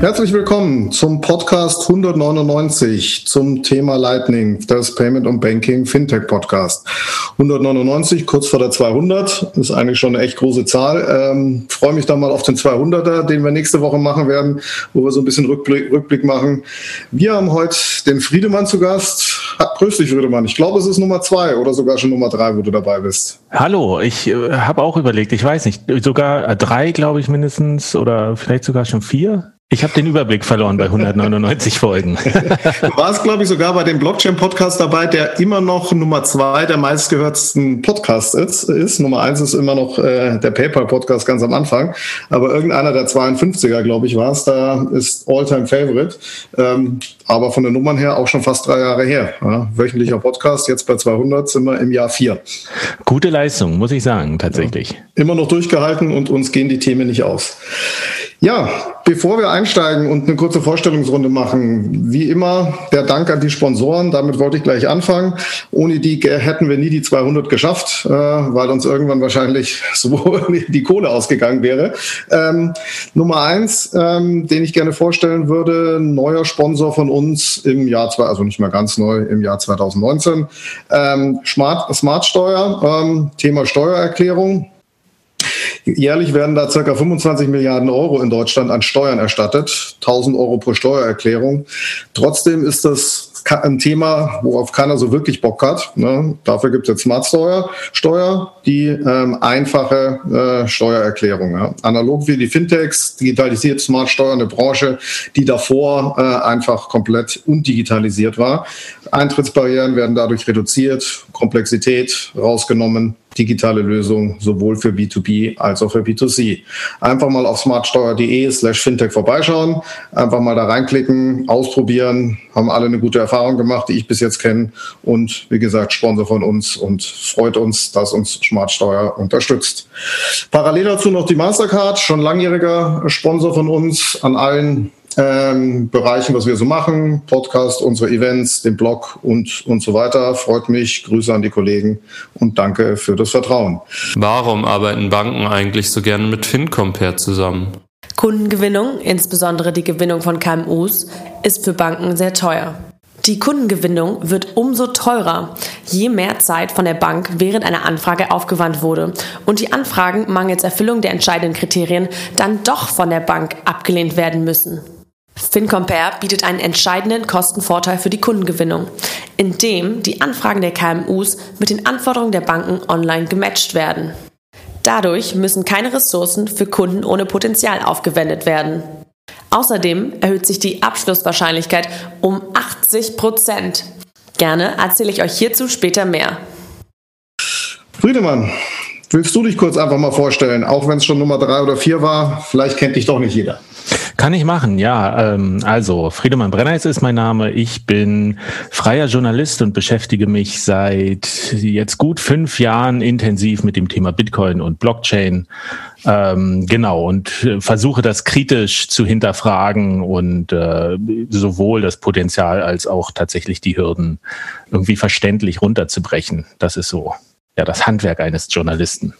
Herzlich willkommen zum Podcast 199 zum Thema Lightning, das Payment und Banking Fintech Podcast. 199, kurz vor der 200, ist eigentlich schon eine echt große Zahl. Ähm, freue mich dann mal auf den 200er, den wir nächste Woche machen werden, wo wir so ein bisschen Rückblick, Rückblick machen. Wir haben heute den Friedemann zu Gast. Grüß dich, Friedemann. Ich glaube, es ist Nummer zwei oder sogar schon Nummer drei, wo du dabei bist. Hallo, ich äh, habe auch überlegt, ich weiß nicht, sogar drei, glaube ich, mindestens oder vielleicht sogar schon vier. Ich habe den Überblick verloren bei 199 Folgen. Du warst, glaube ich, sogar bei dem Blockchain-Podcast dabei, der immer noch Nummer zwei der meistgehörtsten Podcasts ist. ist. Nummer eins ist immer noch äh, der PayPal-Podcast ganz am Anfang. Aber irgendeiner der 52er, glaube ich, war es, da ist All-Time-Favorite. Ähm, aber von den Nummern her auch schon fast drei Jahre her. Ja, wöchentlicher Podcast, jetzt bei 200 sind wir im Jahr vier. Gute Leistung, muss ich sagen, tatsächlich. Ja, immer noch durchgehalten und uns gehen die Themen nicht aus. Ja, bevor wir einsteigen und eine kurze Vorstellungsrunde machen, wie immer der Dank an die Sponsoren. Damit wollte ich gleich anfangen. Ohne die hätten wir nie die 200 geschafft, äh, weil uns irgendwann wahrscheinlich so die Kohle ausgegangen wäre. Ähm, Nummer eins, ähm, den ich gerne vorstellen würde, neuer Sponsor von uns im Jahr, zwei, also nicht mehr ganz neu, im Jahr 2019. Ähm, Smart, Smart Steuer, ähm, Thema Steuererklärung. Jährlich werden da circa 25 Milliarden Euro in Deutschland an Steuern erstattet, 1000 Euro pro Steuererklärung. Trotzdem ist das ein Thema, worauf keiner so wirklich Bock hat. Ne? Dafür gibt es jetzt Smart Steuer, die ähm, einfache äh, Steuererklärung. Ja? Analog wie die Fintechs digitalisiert Smart Steuer eine Branche, die davor äh, einfach komplett undigitalisiert war. Eintrittsbarrieren werden dadurch reduziert, Komplexität rausgenommen digitale Lösung sowohl für B2B als auch für B2C. Einfach mal auf smartsteuer.de slash fintech vorbeischauen, einfach mal da reinklicken, ausprobieren, haben alle eine gute Erfahrung gemacht, die ich bis jetzt kenne und wie gesagt, Sponsor von uns und freut uns, dass uns Smartsteuer unterstützt. Parallel dazu noch die Mastercard, schon langjähriger Sponsor von uns an allen ähm, Bereichen, was wir so machen, Podcast, unsere Events, den Blog und, und so weiter. Freut mich, Grüße an die Kollegen und danke für das Vertrauen. Warum arbeiten Banken eigentlich so gerne mit FinCompare zusammen? Kundengewinnung, insbesondere die Gewinnung von KMUs, ist für Banken sehr teuer. Die Kundengewinnung wird umso teurer, je mehr Zeit von der Bank während einer Anfrage aufgewandt wurde und die Anfragen mangels Erfüllung der entscheidenden Kriterien dann doch von der Bank abgelehnt werden müssen. FinCompare bietet einen entscheidenden Kostenvorteil für die Kundengewinnung, indem die Anfragen der KMUs mit den Anforderungen der Banken online gematcht werden. Dadurch müssen keine Ressourcen für Kunden ohne Potenzial aufgewendet werden. Außerdem erhöht sich die Abschlusswahrscheinlichkeit um 80 Prozent. Gerne erzähle ich euch hierzu später mehr. Friedemann, willst du dich kurz einfach mal vorstellen, auch wenn es schon Nummer drei oder vier war? Vielleicht kennt dich doch nicht jeder. Kann ich machen, ja. Ähm, also, Friedemann Brenneis ist mein Name. Ich bin freier Journalist und beschäftige mich seit jetzt gut fünf Jahren intensiv mit dem Thema Bitcoin und Blockchain. Ähm, genau, und versuche das kritisch zu hinterfragen und äh, sowohl das Potenzial als auch tatsächlich die Hürden irgendwie verständlich runterzubrechen. Das ist so, ja, das Handwerk eines Journalisten.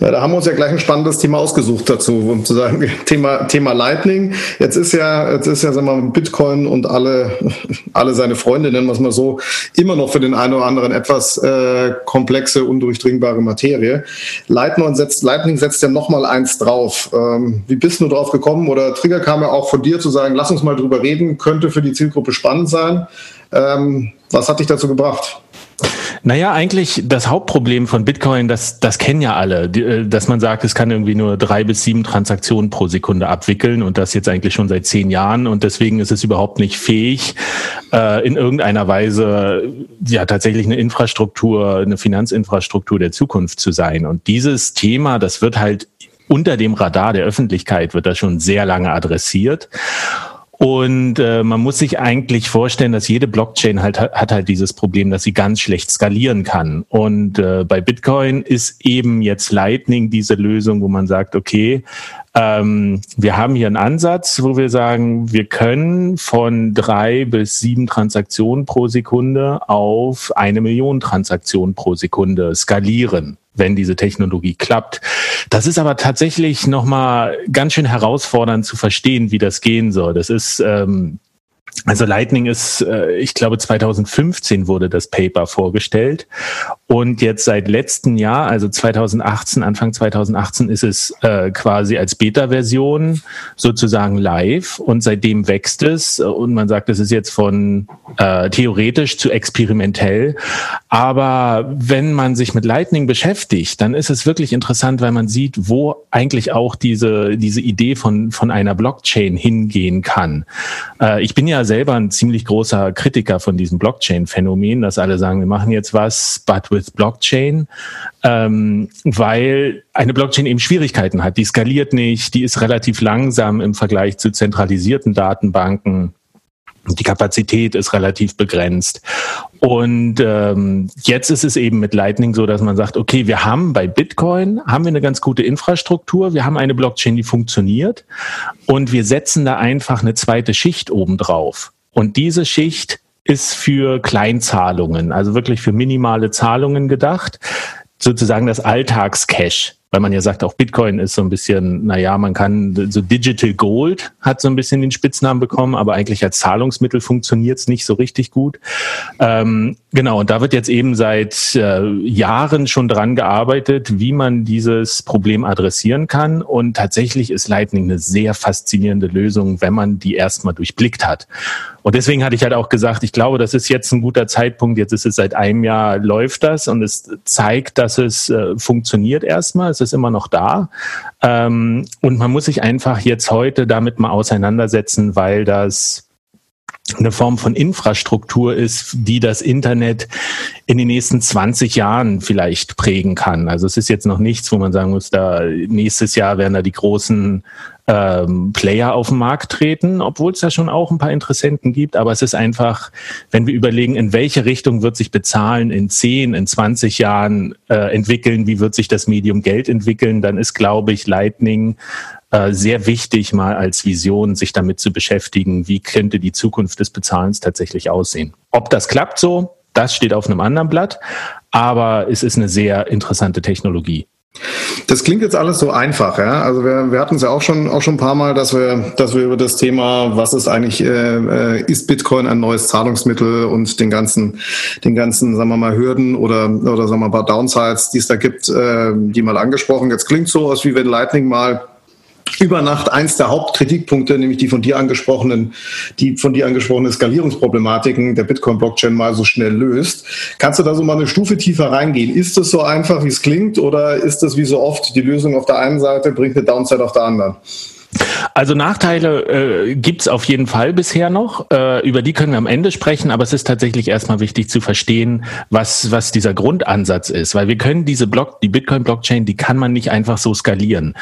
Ja, da haben wir uns ja gleich ein spannendes Thema ausgesucht dazu, um zu sagen, Thema, Thema Lightning. Jetzt ist ja, jetzt ist ja, sagen wir mal, Bitcoin und alle, alle seine Freunde, nennen wir es mal so, immer noch für den einen oder anderen etwas äh, komplexe, undurchdringbare Materie. Lightning setzt, Lightning setzt ja nochmal eins drauf. Ähm, wie bist du drauf gekommen? Oder Trigger kam ja auch von dir zu sagen, lass uns mal drüber reden, könnte für die Zielgruppe spannend sein. Ähm, was hat dich dazu gebracht? Naja, eigentlich das Hauptproblem von Bitcoin, das, das kennen ja alle, äh, dass man sagt, es kann irgendwie nur drei bis sieben Transaktionen pro Sekunde abwickeln und das jetzt eigentlich schon seit zehn Jahren und deswegen ist es überhaupt nicht fähig, äh, in irgendeiner Weise ja tatsächlich eine Infrastruktur, eine Finanzinfrastruktur der Zukunft zu sein. Und dieses Thema, das wird halt unter dem Radar der Öffentlichkeit, wird das schon sehr lange adressiert. Und äh, man muss sich eigentlich vorstellen, dass jede Blockchain halt hat halt dieses Problem, dass sie ganz schlecht skalieren kann. Und äh, bei Bitcoin ist eben jetzt Lightning diese Lösung, wo man sagt, okay, ähm, wir haben hier einen Ansatz, wo wir sagen, wir können von drei bis sieben Transaktionen pro Sekunde auf eine Million Transaktionen pro Sekunde skalieren wenn diese Technologie klappt. Das ist aber tatsächlich nochmal ganz schön herausfordernd zu verstehen, wie das gehen soll. Das ist ähm, also Lightning ist, äh, ich glaube 2015 wurde das Paper vorgestellt und jetzt seit letztem Jahr, also 2018, Anfang 2018 ist es äh, quasi als Beta-Version sozusagen live und seitdem wächst es und man sagt, es ist jetzt von äh, theoretisch zu experimentell. Aber wenn man sich mit Lightning beschäftigt, dann ist es wirklich interessant, weil man sieht, wo eigentlich auch diese, diese Idee von, von einer Blockchain hingehen kann. Äh, ich bin ja selber ein ziemlich großer Kritiker von diesem Blockchain-Phänomen, dass alle sagen, wir machen jetzt was, but with Blockchain, ähm, weil eine Blockchain eben Schwierigkeiten hat. Die skaliert nicht, die ist relativ langsam im Vergleich zu zentralisierten Datenbanken. Die Kapazität ist relativ begrenzt. Und ähm, jetzt ist es eben mit Lightning so, dass man sagt, okay, wir haben bei Bitcoin haben wir eine ganz gute Infrastruktur, wir haben eine Blockchain, die funktioniert und wir setzen da einfach eine zweite Schicht oben drauf. Und diese Schicht ist für Kleinzahlungen, also wirklich für minimale Zahlungen gedacht, sozusagen das Alltagscash weil man ja sagt, auch Bitcoin ist so ein bisschen, naja, man kann, so Digital Gold hat so ein bisschen den Spitznamen bekommen, aber eigentlich als Zahlungsmittel funktioniert es nicht so richtig gut. Ähm, genau, und da wird jetzt eben seit äh, Jahren schon dran gearbeitet, wie man dieses Problem adressieren kann. Und tatsächlich ist Lightning eine sehr faszinierende Lösung, wenn man die erstmal durchblickt hat. Und deswegen hatte ich halt auch gesagt, ich glaube, das ist jetzt ein guter Zeitpunkt. Jetzt ist es seit einem Jahr läuft das und es zeigt, dass es äh, funktioniert erstmal. Es ist immer noch da. Ähm, und man muss sich einfach jetzt heute damit mal auseinandersetzen, weil das eine Form von Infrastruktur ist, die das Internet in den nächsten 20 Jahren vielleicht prägen kann. Also es ist jetzt noch nichts, wo man sagen muss, da nächstes Jahr werden da die großen ähm, Player auf den Markt treten, obwohl es da schon auch ein paar Interessenten gibt. Aber es ist einfach, wenn wir überlegen, in welche Richtung wird sich Bezahlen in 10, in 20 Jahren äh, entwickeln, wie wird sich das Medium Geld entwickeln, dann ist, glaube ich, Lightning äh, sehr wichtig, mal als Vision sich damit zu beschäftigen, wie könnte die Zukunft des Bezahlens tatsächlich aussehen. Ob das klappt so, das steht auf einem anderen Blatt, aber es ist eine sehr interessante Technologie. Das klingt jetzt alles so einfach, ja. Also wir, wir hatten es ja auch schon auch schon ein paar Mal, dass wir, dass wir über das Thema, was ist eigentlich, äh, äh, ist Bitcoin ein neues Zahlungsmittel und den ganzen, den ganzen, sagen wir mal, Hürden oder oder sagen wir mal, Downsides, die es da gibt, äh, die mal angesprochen. Jetzt klingt so, als wie wenn Lightning mal über Nacht eins der Hauptkritikpunkte, nämlich die von dir angesprochenen, die von dir angesprochenen Skalierungsproblematiken der Bitcoin-Blockchain mal so schnell löst. Kannst du da so mal eine Stufe tiefer reingehen? Ist das so einfach, wie es klingt, oder ist das wie so oft die Lösung auf der einen Seite bringt eine Downside auf der anderen? Also Nachteile äh, gibt es auf jeden Fall bisher noch. Äh, über die können wir am Ende sprechen, aber es ist tatsächlich erstmal wichtig zu verstehen, was, was dieser Grundansatz ist. Weil wir können diese Block, die Bitcoin-Blockchain, die kann man nicht einfach so skalieren.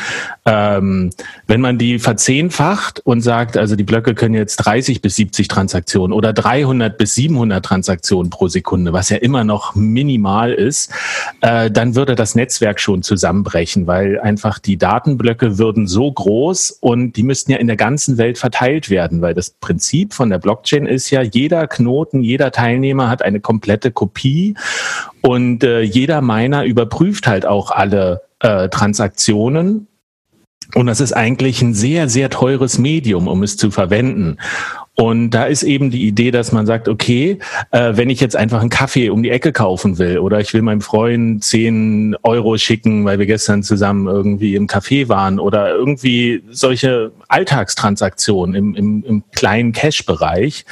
Ähm, wenn man die verzehnfacht und sagt, also die Blöcke können jetzt 30 bis 70 Transaktionen oder 300 bis 700 Transaktionen pro Sekunde, was ja immer noch minimal ist, äh, dann würde das Netzwerk schon zusammenbrechen, weil einfach die Datenblöcke würden so groß und die müssten ja in der ganzen Welt verteilt werden, weil das Prinzip von der Blockchain ist ja, jeder Knoten, jeder Teilnehmer hat eine komplette Kopie und äh, jeder Miner überprüft halt auch alle äh, Transaktionen und das ist eigentlich ein sehr, sehr teures Medium, um es zu verwenden. Und da ist eben die Idee, dass man sagt, okay, äh, wenn ich jetzt einfach einen Kaffee um die Ecke kaufen will oder ich will meinem Freund 10 Euro schicken, weil wir gestern zusammen irgendwie im Café waren oder irgendwie solche Alltagstransaktionen im, im, im kleinen Cash-Bereich,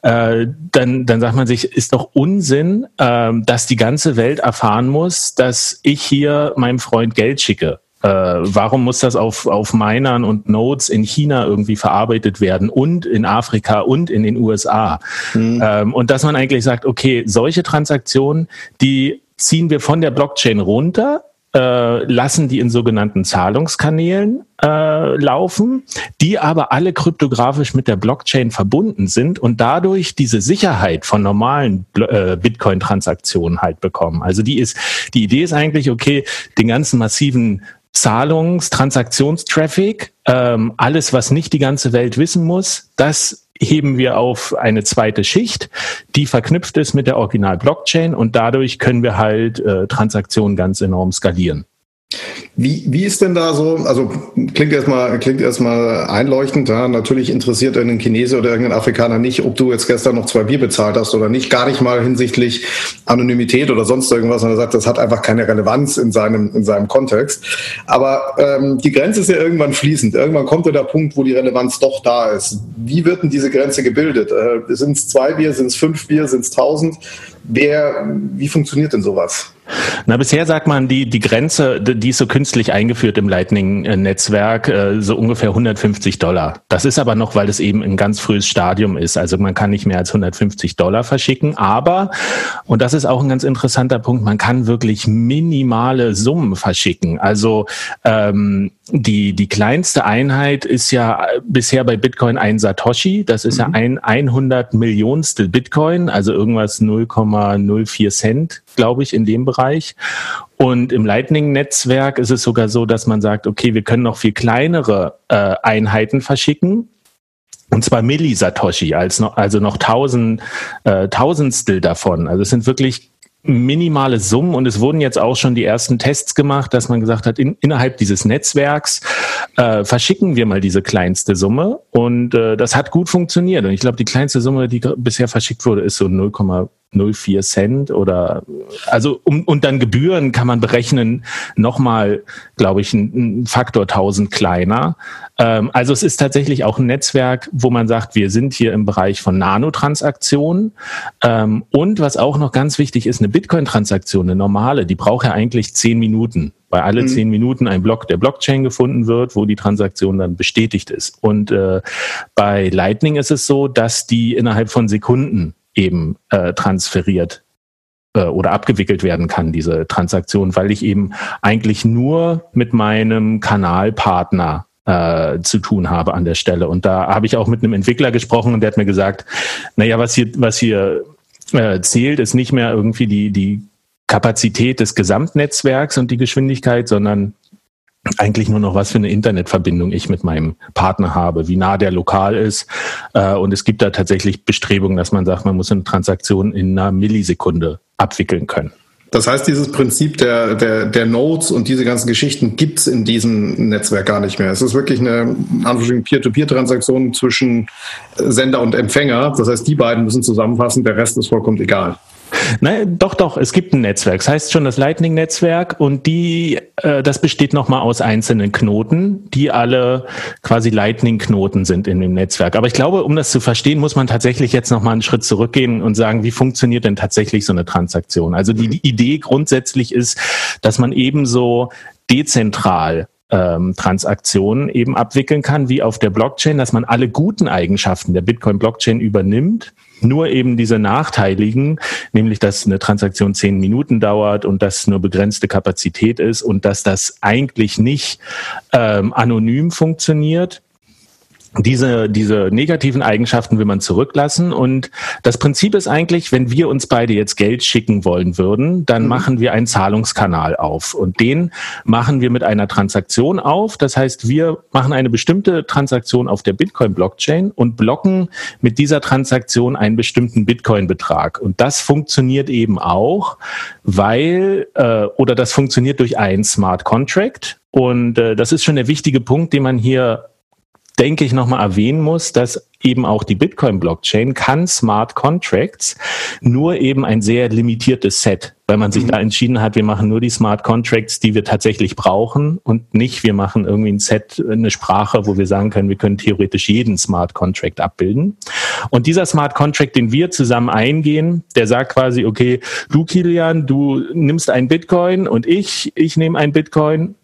äh, dann, dann sagt man sich, ist doch Unsinn, äh, dass die ganze Welt erfahren muss, dass ich hier meinem Freund Geld schicke äh, warum muss das auf, auf Minern und Nodes in China irgendwie verarbeitet werden und in Afrika und in den USA? Mhm. Ähm, und dass man eigentlich sagt, okay, solche Transaktionen, die ziehen wir von der Blockchain runter äh, lassen die in sogenannten Zahlungskanälen äh, laufen, die aber alle kryptografisch mit der Blockchain verbunden sind und dadurch diese Sicherheit von normalen äh, Bitcoin-Transaktionen halt bekommen. Also die ist, die Idee ist eigentlich, okay, den ganzen massiven Zahlungs-, Transaktionstraffic, ähm, alles, was nicht die ganze Welt wissen muss, das heben wir auf eine zweite Schicht, die verknüpft ist mit der Original-Blockchain und dadurch können wir halt äh, Transaktionen ganz enorm skalieren. Wie, wie ist denn da so, also klingt erstmal, klingt erstmal einleuchtend, ja, natürlich interessiert irgendein Chinese oder irgendein Afrikaner nicht, ob du jetzt gestern noch zwei Bier bezahlt hast oder nicht, gar nicht mal hinsichtlich Anonymität oder sonst irgendwas, sondern er sagt, das hat einfach keine Relevanz in seinem, in seinem Kontext. Aber ähm, die Grenze ist ja irgendwann fließend. Irgendwann kommt ja der Punkt, wo die Relevanz doch da ist. Wie wird denn diese Grenze gebildet? Äh, sind es zwei Bier, sind es fünf Bier, sind es tausend? Wer, wie funktioniert denn sowas? Na, bisher sagt man, die, die Grenze, die ist so künstlich eingeführt im Lightning-Netzwerk, äh, so ungefähr 150 Dollar. Das ist aber noch, weil es eben ein ganz frühes Stadium ist. Also man kann nicht mehr als 150 Dollar verschicken. Aber, und das ist auch ein ganz interessanter Punkt, man kann wirklich minimale Summen verschicken. Also ähm, die, die kleinste Einheit ist ja bisher bei Bitcoin ein Satoshi. Das ist mhm. ja ein 100 Millionstel Bitcoin, also irgendwas 0,04 Cent, glaube ich, in dem Bereich. Und im Lightning-Netzwerk ist es sogar so, dass man sagt, okay, wir können noch viel kleinere äh, Einheiten verschicken. Und zwar Millisatoshi, als noch, also noch tausend, äh, Tausendstel davon. Also es sind wirklich minimale Summen und es wurden jetzt auch schon die ersten Tests gemacht, dass man gesagt hat, in, innerhalb dieses Netzwerks äh, verschicken wir mal diese kleinste Summe und äh, das hat gut funktioniert. Und ich glaube, die kleinste Summe, die bisher verschickt wurde, ist so 0,04 Cent oder also um, und dann Gebühren kann man berechnen nochmal, glaube ich, ein, ein Faktor 1000 kleiner. Ähm, also es ist tatsächlich auch ein Netzwerk, wo man sagt, wir sind hier im Bereich von Nanotransaktionen. Ähm, und was auch noch ganz wichtig ist, eine Bitcoin-Transaktion, eine normale, die braucht ja eigentlich zehn Minuten, weil alle mhm. zehn Minuten ein Block der Blockchain gefunden wird, wo die Transaktion dann bestätigt ist. Und äh, bei Lightning ist es so, dass die innerhalb von Sekunden eben äh, transferiert äh, oder abgewickelt werden kann, diese Transaktion, weil ich eben eigentlich nur mit meinem Kanalpartner äh, zu tun habe an der Stelle. Und da habe ich auch mit einem Entwickler gesprochen und der hat mir gesagt, naja, was hier, was hier äh, zählt, ist nicht mehr irgendwie die, die Kapazität des Gesamtnetzwerks und die Geschwindigkeit, sondern eigentlich nur noch, was für eine Internetverbindung ich mit meinem Partner habe, wie nah der lokal ist. Äh, und es gibt da tatsächlich Bestrebungen, dass man sagt, man muss eine Transaktion in einer Millisekunde abwickeln können. Das heißt, dieses Prinzip der, der, der Nodes und diese ganzen Geschichten gibt's in diesem Netzwerk gar nicht mehr. Es ist wirklich eine Peer-to-Peer-Transaktion zwischen Sender und Empfänger. Das heißt, die beiden müssen zusammenfassen, der Rest ist vollkommen egal. Nein, doch, doch, es gibt ein Netzwerk. Das heißt schon das Lightning-Netzwerk und die, äh, das besteht nochmal aus einzelnen Knoten, die alle quasi Lightning-Knoten sind in dem Netzwerk. Aber ich glaube, um das zu verstehen, muss man tatsächlich jetzt nochmal einen Schritt zurückgehen und sagen, wie funktioniert denn tatsächlich so eine Transaktion? Also die, die Idee grundsätzlich ist, dass man ebenso dezentral ähm, Transaktionen eben abwickeln kann, wie auf der Blockchain, dass man alle guten Eigenschaften der Bitcoin-Blockchain übernimmt. Nur eben diese nachteiligen, nämlich dass eine Transaktion zehn Minuten dauert und dass nur begrenzte Kapazität ist und dass das eigentlich nicht ähm, anonym funktioniert, diese, diese negativen Eigenschaften will man zurücklassen. Und das Prinzip ist eigentlich, wenn wir uns beide jetzt Geld schicken wollen würden, dann mhm. machen wir einen Zahlungskanal auf. Und den machen wir mit einer Transaktion auf. Das heißt, wir machen eine bestimmte Transaktion auf der Bitcoin-Blockchain und blocken mit dieser Transaktion einen bestimmten Bitcoin-Betrag. Und das funktioniert eben auch, weil, äh, oder das funktioniert durch einen Smart Contract. Und äh, das ist schon der wichtige Punkt, den man hier denke ich, nochmal erwähnen muss, dass eben auch die Bitcoin-Blockchain kann Smart Contracts nur eben ein sehr limitiertes Set, weil man sich mhm. da entschieden hat, wir machen nur die Smart Contracts, die wir tatsächlich brauchen und nicht, wir machen irgendwie ein Set, eine Sprache, wo wir sagen können, wir können theoretisch jeden Smart Contract abbilden. Und dieser Smart Contract, den wir zusammen eingehen, der sagt quasi, okay, du Kilian, du nimmst ein Bitcoin und ich, ich nehme ein Bitcoin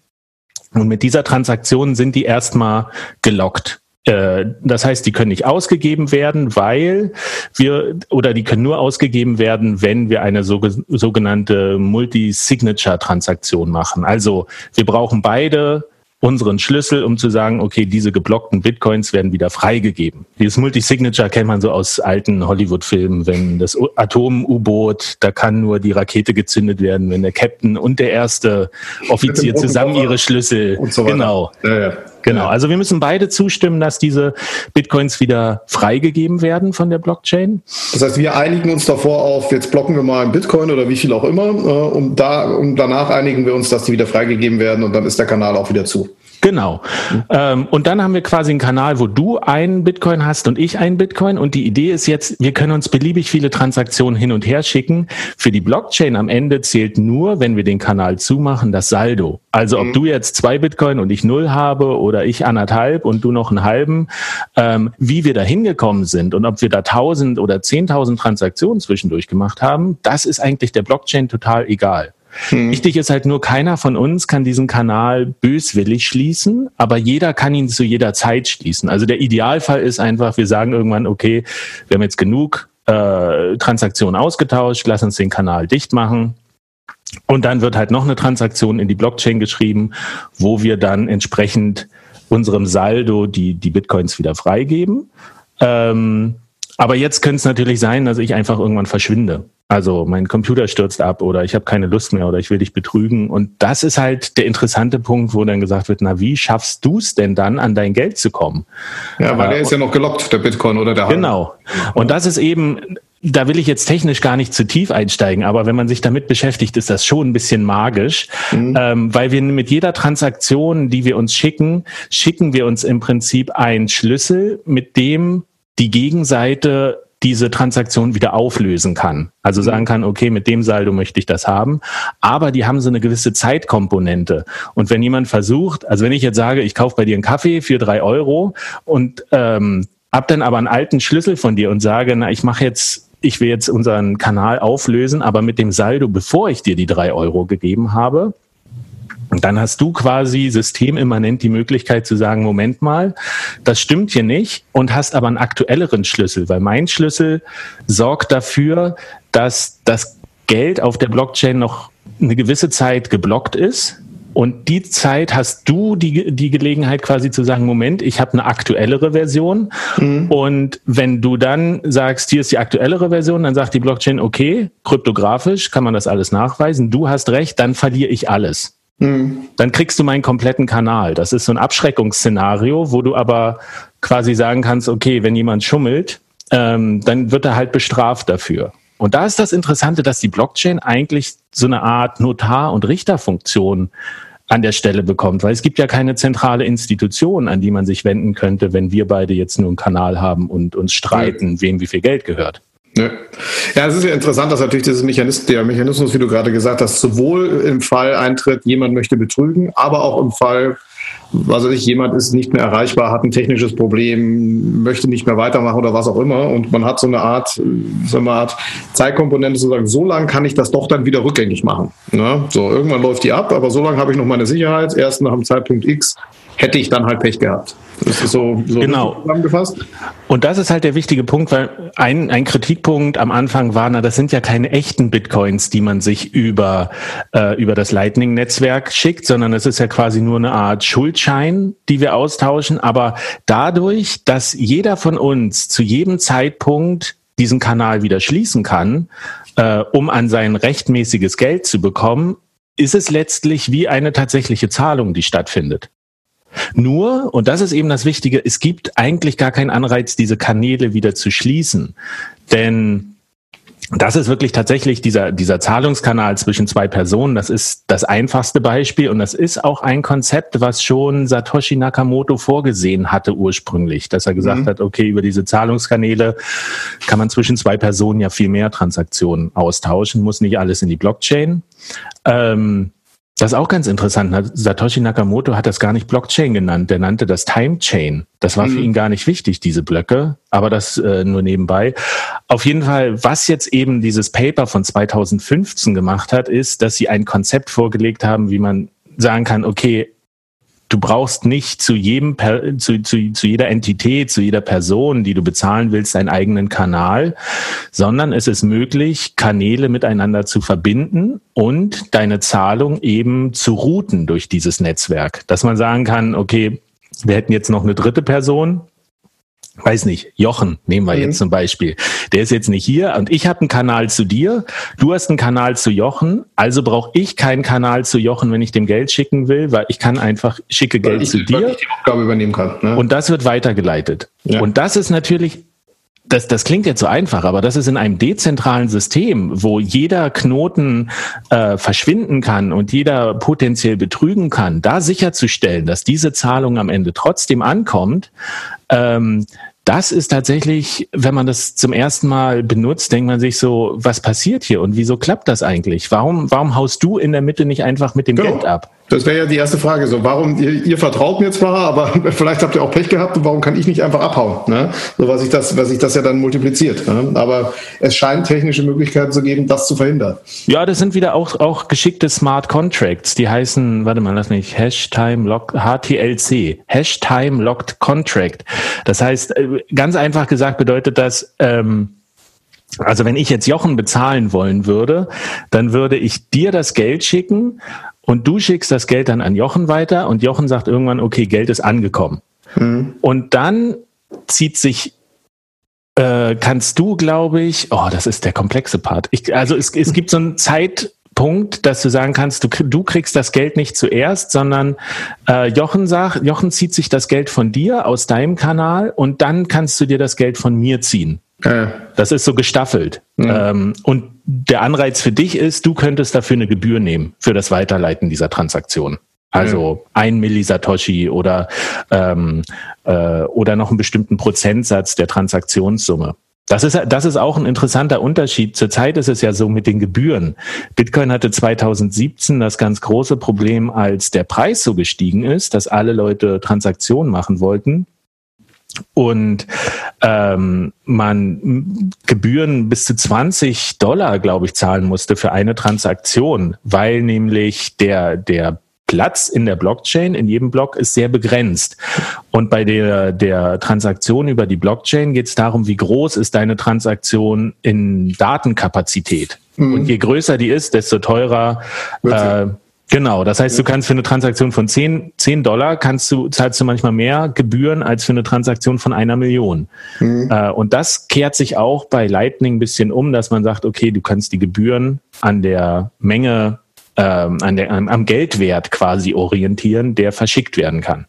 und mit dieser Transaktion sind die erstmal gelockt. Äh, das heißt, die können nicht ausgegeben werden, weil wir, oder die können nur ausgegeben werden, wenn wir eine sogenannte Multi-Signature-Transaktion machen. Also wir brauchen beide unseren Schlüssel, um zu sagen, okay, diese geblockten Bitcoins werden wieder freigegeben. Dieses Multisignature kennt man so aus alten Hollywood-Filmen, wenn das Atom-U-Boot, da kann nur die Rakete gezündet werden, wenn der Captain und der erste Offizier zusammen ihre Schlüssel. So genau. Ja, ja. Genau. Also wir müssen beide zustimmen, dass diese Bitcoins wieder freigegeben werden von der Blockchain. Das heißt, wir einigen uns davor auf, jetzt blocken wir mal ein Bitcoin oder wie viel auch immer, äh, und da, und danach einigen wir uns, dass die wieder freigegeben werden und dann ist der Kanal auch wieder zu. Genau. Mhm. Ähm, und dann haben wir quasi einen Kanal, wo du einen Bitcoin hast und ich einen Bitcoin. Und die Idee ist jetzt, wir können uns beliebig viele Transaktionen hin und her schicken. Für die Blockchain am Ende zählt nur, wenn wir den Kanal zumachen, das Saldo. Also ob mhm. du jetzt zwei Bitcoin und ich null habe oder ich anderthalb und du noch einen halben, ähm, wie wir da hingekommen sind und ob wir da tausend oder zehntausend Transaktionen zwischendurch gemacht haben, das ist eigentlich der Blockchain total egal. Hm. Wichtig ist halt nur, keiner von uns kann diesen Kanal böswillig schließen, aber jeder kann ihn zu jeder Zeit schließen. Also der Idealfall ist einfach, wir sagen irgendwann, okay, wir haben jetzt genug äh, Transaktionen ausgetauscht, lass uns den Kanal dicht machen. Und dann wird halt noch eine Transaktion in die Blockchain geschrieben, wo wir dann entsprechend unserem Saldo die, die Bitcoins wieder freigeben. Ähm, aber jetzt könnte es natürlich sein, dass ich einfach irgendwann verschwinde. Also mein Computer stürzt ab oder ich habe keine Lust mehr oder ich will dich betrügen. Und das ist halt der interessante Punkt, wo dann gesagt wird, na wie schaffst du es denn dann, an dein Geld zu kommen? Ja, weil äh, der ist ja noch gelockt, der Bitcoin oder der Genau. Und das ist eben, da will ich jetzt technisch gar nicht zu tief einsteigen, aber wenn man sich damit beschäftigt, ist das schon ein bisschen magisch, mhm. ähm, weil wir mit jeder Transaktion, die wir uns schicken, schicken wir uns im Prinzip einen Schlüssel, mit dem die Gegenseite diese Transaktion wieder auflösen kann. Also mhm. sagen kann, okay, mit dem Saldo möchte ich das haben. Aber die haben so eine gewisse Zeitkomponente. Und wenn jemand versucht, also wenn ich jetzt sage, ich kaufe bei dir einen Kaffee für drei Euro und ähm, hab dann aber einen alten Schlüssel von dir und sage, na, ich mache jetzt ich will jetzt unseren Kanal auflösen, aber mit dem Saldo, bevor ich dir die drei Euro gegeben habe, und dann hast du quasi systemimmanent die Möglichkeit zu sagen, Moment mal, das stimmt hier nicht und hast aber einen aktuelleren Schlüssel, weil mein Schlüssel sorgt dafür, dass das Geld auf der Blockchain noch eine gewisse Zeit geblockt ist. Und die Zeit hast du die, die Gelegenheit quasi zu sagen, Moment, ich habe eine aktuellere Version. Mhm. Und wenn du dann sagst, hier ist die aktuellere Version, dann sagt die Blockchain, okay, kryptografisch kann man das alles nachweisen. Du hast recht, dann verliere ich alles. Mhm. Dann kriegst du meinen kompletten Kanal. Das ist so ein Abschreckungsszenario, wo du aber quasi sagen kannst, okay, wenn jemand schummelt, ähm, dann wird er halt bestraft dafür. Und da ist das Interessante, dass die Blockchain eigentlich so eine Art Notar- und Richterfunktion an der Stelle bekommt, weil es gibt ja keine zentrale Institution, an die man sich wenden könnte, wenn wir beide jetzt nur einen Kanal haben und uns streiten, wem wie viel Geld gehört. Ja. ja, es ist ja interessant, dass natürlich dieses Mechanismus, der Mechanismus, wie du gerade gesagt hast, sowohl im Fall eintritt, jemand möchte betrügen, aber auch im Fall, was weiß ich, jemand ist nicht mehr erreichbar, hat ein technisches Problem, möchte nicht mehr weitermachen oder was auch immer. Und man hat so eine Art, so eine Art Zeitkomponente zu sagen, so lange kann ich das doch dann wieder rückgängig machen. Ne? So, irgendwann läuft die ab, aber so lange habe ich noch meine Sicherheit. Erst nach dem Zeitpunkt X hätte ich dann halt Pech gehabt. Das ist so, so genau. zusammengefasst. Und das ist halt der wichtige Punkt, weil ein, ein Kritikpunkt am Anfang war, na, das sind ja keine echten Bitcoins, die man sich über, äh, über das Lightning-Netzwerk schickt, sondern es ist ja quasi nur eine Art Schuldschein, die wir austauschen. Aber dadurch, dass jeder von uns zu jedem Zeitpunkt diesen Kanal wieder schließen kann, äh, um an sein rechtmäßiges Geld zu bekommen, ist es letztlich wie eine tatsächliche Zahlung, die stattfindet. Nur, und das ist eben das Wichtige, es gibt eigentlich gar keinen Anreiz, diese Kanäle wieder zu schließen. Denn das ist wirklich tatsächlich dieser, dieser Zahlungskanal zwischen zwei Personen. Das ist das einfachste Beispiel und das ist auch ein Konzept, was schon Satoshi Nakamoto vorgesehen hatte ursprünglich, dass er gesagt mhm. hat, okay, über diese Zahlungskanäle kann man zwischen zwei Personen ja viel mehr Transaktionen austauschen, muss nicht alles in die Blockchain. Ähm, das ist auch ganz interessant. Satoshi Nakamoto hat das gar nicht Blockchain genannt. Der nannte das Time Chain. Das war mhm. für ihn gar nicht wichtig, diese Blöcke. Aber das äh, nur nebenbei. Auf jeden Fall, was jetzt eben dieses Paper von 2015 gemacht hat, ist, dass sie ein Konzept vorgelegt haben, wie man sagen kann, okay, du brauchst nicht zu jedem, zu, zu, zu jeder Entität, zu jeder Person, die du bezahlen willst, einen eigenen Kanal, sondern es ist möglich, Kanäle miteinander zu verbinden und deine Zahlung eben zu routen durch dieses Netzwerk. Dass man sagen kann, okay, wir hätten jetzt noch eine dritte Person, weiß nicht, Jochen nehmen wir mhm. jetzt zum Beispiel. Der ist jetzt nicht hier und ich habe einen Kanal zu dir, du hast einen Kanal zu Jochen, also brauche ich keinen Kanal zu Jochen, wenn ich dem Geld schicken will, weil ich kann einfach schicke weil Geld ich, zu dir. Ich die Aufgabe übernehmen kann. Ne? Und das wird weitergeleitet. Ja. Und das ist natürlich das, das klingt jetzt so einfach, aber das ist in einem dezentralen System, wo jeder Knoten äh, verschwinden kann und jeder potenziell betrügen kann, da sicherzustellen, dass diese Zahlung am Ende trotzdem ankommt, ähm, das ist tatsächlich, wenn man das zum ersten Mal benutzt, denkt man sich so, was passiert hier und wieso klappt das eigentlich? Warum, warum haust du in der Mitte nicht einfach mit dem genau. Geld ab? Das wäre ja die erste Frage. So, warum ihr, ihr, vertraut mir zwar, aber vielleicht habt ihr auch Pech gehabt und warum kann ich nicht einfach abhauen? Ne? So was ich das, was ich das ja dann multipliziert. Ne? Aber es scheint technische Möglichkeiten zu geben, das zu verhindern. Ja, das sind wieder auch, auch geschickte Smart Contracts. Die heißen, warte mal, lass mich, Hashtime Lock, HTLC, Hashtime Locked Contract. Das heißt, äh, ganz einfach gesagt bedeutet das, ähm, also wenn ich jetzt Jochen bezahlen wollen würde, dann würde ich dir das Geld schicken und du schickst das Geld dann an Jochen weiter und Jochen sagt irgendwann, okay, Geld ist angekommen. Mhm. Und dann zieht sich äh, kannst du, glaube ich, oh, das ist der komplexe Part. Ich, also es, es gibt so einen Zeitpunkt, dass du sagen kannst, du, du kriegst das Geld nicht zuerst, sondern äh, Jochen sagt, Jochen zieht sich das Geld von dir aus deinem Kanal und dann kannst du dir das Geld von mir ziehen. Das ist so gestaffelt. Ja. Ähm, und der Anreiz für dich ist, du könntest dafür eine Gebühr nehmen für das Weiterleiten dieser Transaktion. Also ein Millisatoshi oder ähm, äh, oder noch einen bestimmten Prozentsatz der Transaktionssumme. Das ist, das ist auch ein interessanter Unterschied. Zurzeit ist es ja so mit den Gebühren. Bitcoin hatte 2017 das ganz große Problem, als der Preis so gestiegen ist, dass alle Leute Transaktionen machen wollten und ähm, man Gebühren bis zu 20 Dollar, glaube ich, zahlen musste für eine Transaktion, weil nämlich der, der Platz in der Blockchain, in jedem Block, ist sehr begrenzt. Und bei der, der Transaktion über die Blockchain geht es darum, wie groß ist deine Transaktion in Datenkapazität. Mhm. Und je größer die ist, desto teurer äh, Genau, das heißt, du kannst für eine Transaktion von 10, 10 Dollar kannst du, zahlst du manchmal mehr Gebühren als für eine Transaktion von einer Million. Mhm. Äh, und das kehrt sich auch bei Lightning ein bisschen um, dass man sagt, okay, du kannst die Gebühren an der Menge, ähm, an der, am Geldwert quasi orientieren, der verschickt werden kann.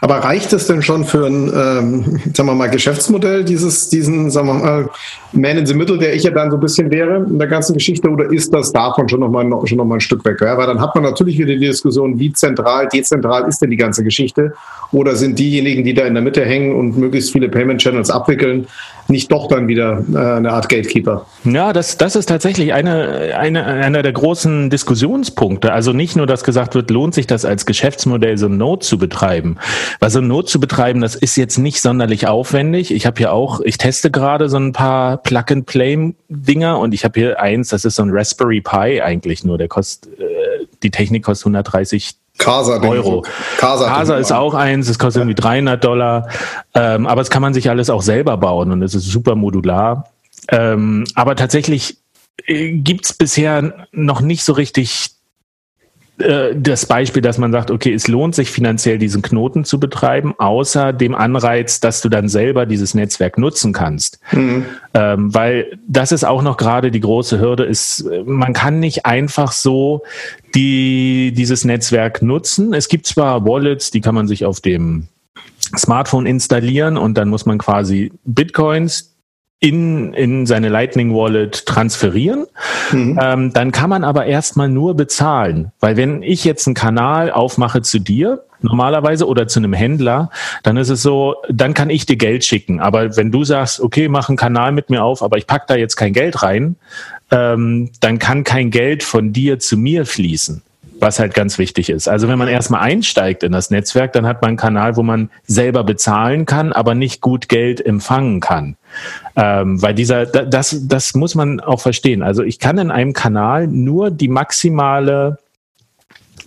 Aber reicht es denn schon für ein, ähm, sagen wir mal, Geschäftsmodell, dieses, diesen, sagen wir mal, Man in the Middle, der ich ja dann so ein bisschen wäre in der ganzen Geschichte, oder ist das davon schon nochmal schon noch mal ein Stück weg? Ja, weil dann hat man natürlich wieder die Diskussion, wie zentral, dezentral ist denn die ganze Geschichte? Oder sind diejenigen, die da in der Mitte hängen und möglichst viele Payment Channels abwickeln, nicht doch dann wieder äh, eine Art Gatekeeper? Ja, das, das ist tatsächlich eine, eine, einer der großen Diskussionspunkte. Also nicht nur, dass gesagt wird, lohnt sich das als Geschäftsmodell, so ein Node zu betreiben, betreiben. Weil so ein Not zu betreiben, das ist jetzt nicht sonderlich aufwendig. Ich habe hier auch, ich teste gerade so ein paar Plug-and-Play-Dinger und ich habe hier eins, das ist so ein Raspberry Pi eigentlich nur. Der kostet, äh, die Technik kostet 130 Casa Euro. Casa, Casa ist auch eins, es kostet irgendwie 300 Dollar. Ähm, aber das kann man sich alles auch selber bauen und es ist super modular. Ähm, aber tatsächlich äh, gibt's bisher noch nicht so richtig äh, das Beispiel, dass man sagt, okay, es lohnt sich finanziell diesen Knoten zu betreiben, außer dem Anreiz, dass du dann selber dieses Netzwerk nutzen kannst. Mhm. Ähm, weil das ist auch noch gerade die große Hürde, ist, man kann nicht einfach so die, dieses Netzwerk nutzen. Es gibt zwar Wallets, die kann man sich auf dem Smartphone installieren und dann muss man quasi Bitcoins, in, in seine Lightning Wallet transferieren. Mhm. Ähm, dann kann man aber erstmal nur bezahlen. Weil wenn ich jetzt einen Kanal aufmache zu dir, normalerweise oder zu einem Händler, dann ist es so, dann kann ich dir Geld schicken. Aber wenn du sagst, okay, mach einen Kanal mit mir auf, aber ich pack da jetzt kein Geld rein, ähm, dann kann kein Geld von dir zu mir fließen was halt ganz wichtig ist. Also wenn man erstmal einsteigt in das Netzwerk, dann hat man einen Kanal, wo man selber bezahlen kann, aber nicht gut Geld empfangen kann. Ähm, weil dieser, das, das muss man auch verstehen. Also ich kann in einem Kanal nur die maximale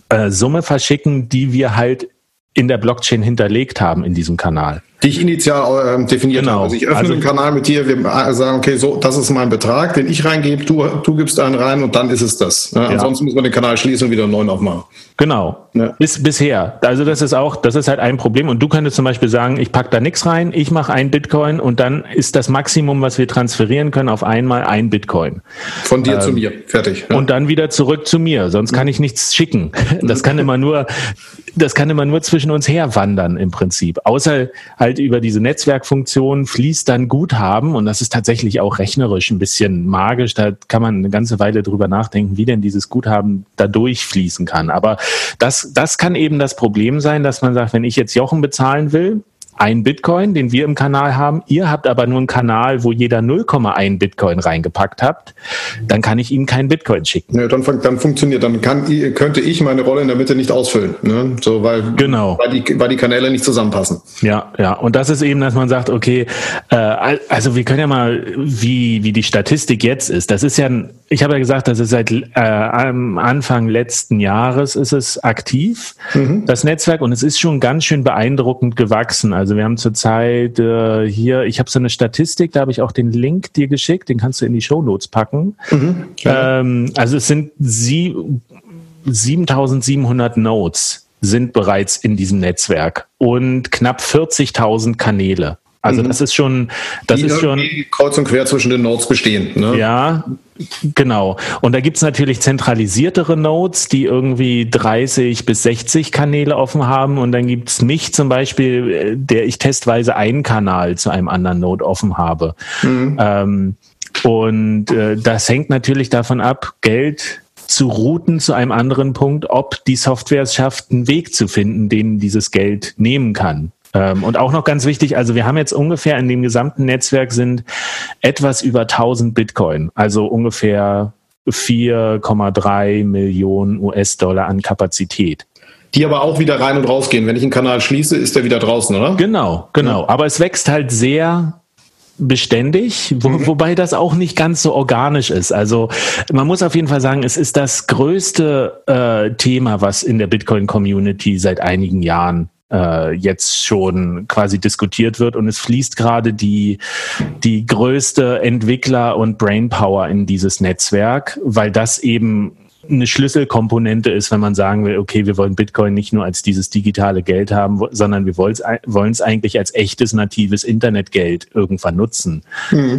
äh, Summe verschicken, die wir halt in der Blockchain hinterlegt haben in diesem Kanal. Die ich initial äh, definiert Genau. habe. Also ich öffne Also- den Kanal mit dir, wir äh, sagen, okay, so, das ist mein Betrag, den ich reingebe, du, du gibst einen rein und dann ist es das. Ne? Ansonsten muss man den Kanal schließen und wieder einen neuen aufmachen. Genau. Ja. Bis, bisher. Also das ist auch, das ist halt ein Problem. Und du könntest zum Beispiel sagen, ich pack da nichts rein, ich mache ein Bitcoin und dann ist das Maximum, was wir transferieren können, auf einmal ein Bitcoin. Von dir zu mir. Fertig. Ja. Ähm, Und dann wieder zurück zu mir. Sonst kann ich nichts schicken. Das kann immer nur, das kann immer nur zwischen uns herwandern im Prinzip. Außer halt über diese Netzwerkfunktion fließt dann Guthaben und das ist tatsächlich auch rechnerisch ein bisschen magisch. Da kann man eine ganze Weile drüber nachdenken, wie denn dieses Guthaben da durchfließen kann. Aber das, das kann eben das Problem sein, dass man sagt, wenn ich jetzt Jochen bezahlen will, ein Bitcoin, den wir im Kanal haben. Ihr habt aber nur einen Kanal, wo jeder 0,1 Bitcoin reingepackt habt. Dann kann ich ihm keinen Bitcoin schicken. Ja, dann, dann funktioniert, dann kann, könnte ich meine Rolle in der Mitte nicht ausfüllen. Ne? So, weil, Genau. weil, die, weil die Kanäle nicht zusammenpassen. Ja, ja. Und das ist eben, dass man sagt, okay, äh, al- also wir können ja mal, wie, wie die Statistik jetzt ist. Das ist ja, ich habe ja gesagt, das ist seit äh, Anfang letzten Jahres ist es aktiv, das Netzwerk, und es ist schon ganz schön beeindruckend gewachsen. Also wir haben zurzeit äh, hier, ich habe so eine Statistik, da habe ich auch den Link dir geschickt, den kannst du in die Shownotes packen. Ähm, also es sind sie, 7700 Nodes sind bereits in diesem Netzwerk und knapp 40.000 Kanäle. Also das ist schon, das die ist schon, kreuz und quer zwischen den Nodes bestehen. Ne? ja, genau. Und da gibt's natürlich zentralisiertere Nodes, die irgendwie 30 bis 60 Kanäle offen haben. Und dann gibt's mich zum Beispiel, der ich testweise einen Kanal zu einem anderen Node offen habe. Ähm, und äh, das hängt natürlich davon ab, Geld zu routen zu einem anderen Punkt, ob die Software es schafft, einen Weg zu finden, den dieses Geld nehmen kann. Ähm, und auch noch ganz wichtig, also wir haben jetzt ungefähr in dem gesamten Netzwerk sind etwas über 1000 Bitcoin, also ungefähr 4,3 Millionen US-Dollar an Kapazität. Die aber auch wieder rein und rausgehen. Wenn ich einen Kanal schließe, ist der wieder draußen, oder? Genau, genau. Aber es wächst halt sehr beständig, wo, wobei das auch nicht ganz so organisch ist. Also man muss auf jeden Fall sagen, es ist das größte äh, Thema, was in der Bitcoin-Community seit einigen Jahren äh, jetzt schon quasi diskutiert wird. Und es fließt gerade die, die größte Entwickler- und Brainpower in dieses Netzwerk, weil das eben eine Schlüsselkomponente ist, wenn man sagen will, okay, wir wollen Bitcoin nicht nur als dieses digitale Geld haben, sondern wir wollen es eigentlich als echtes natives Internetgeld irgendwann nutzen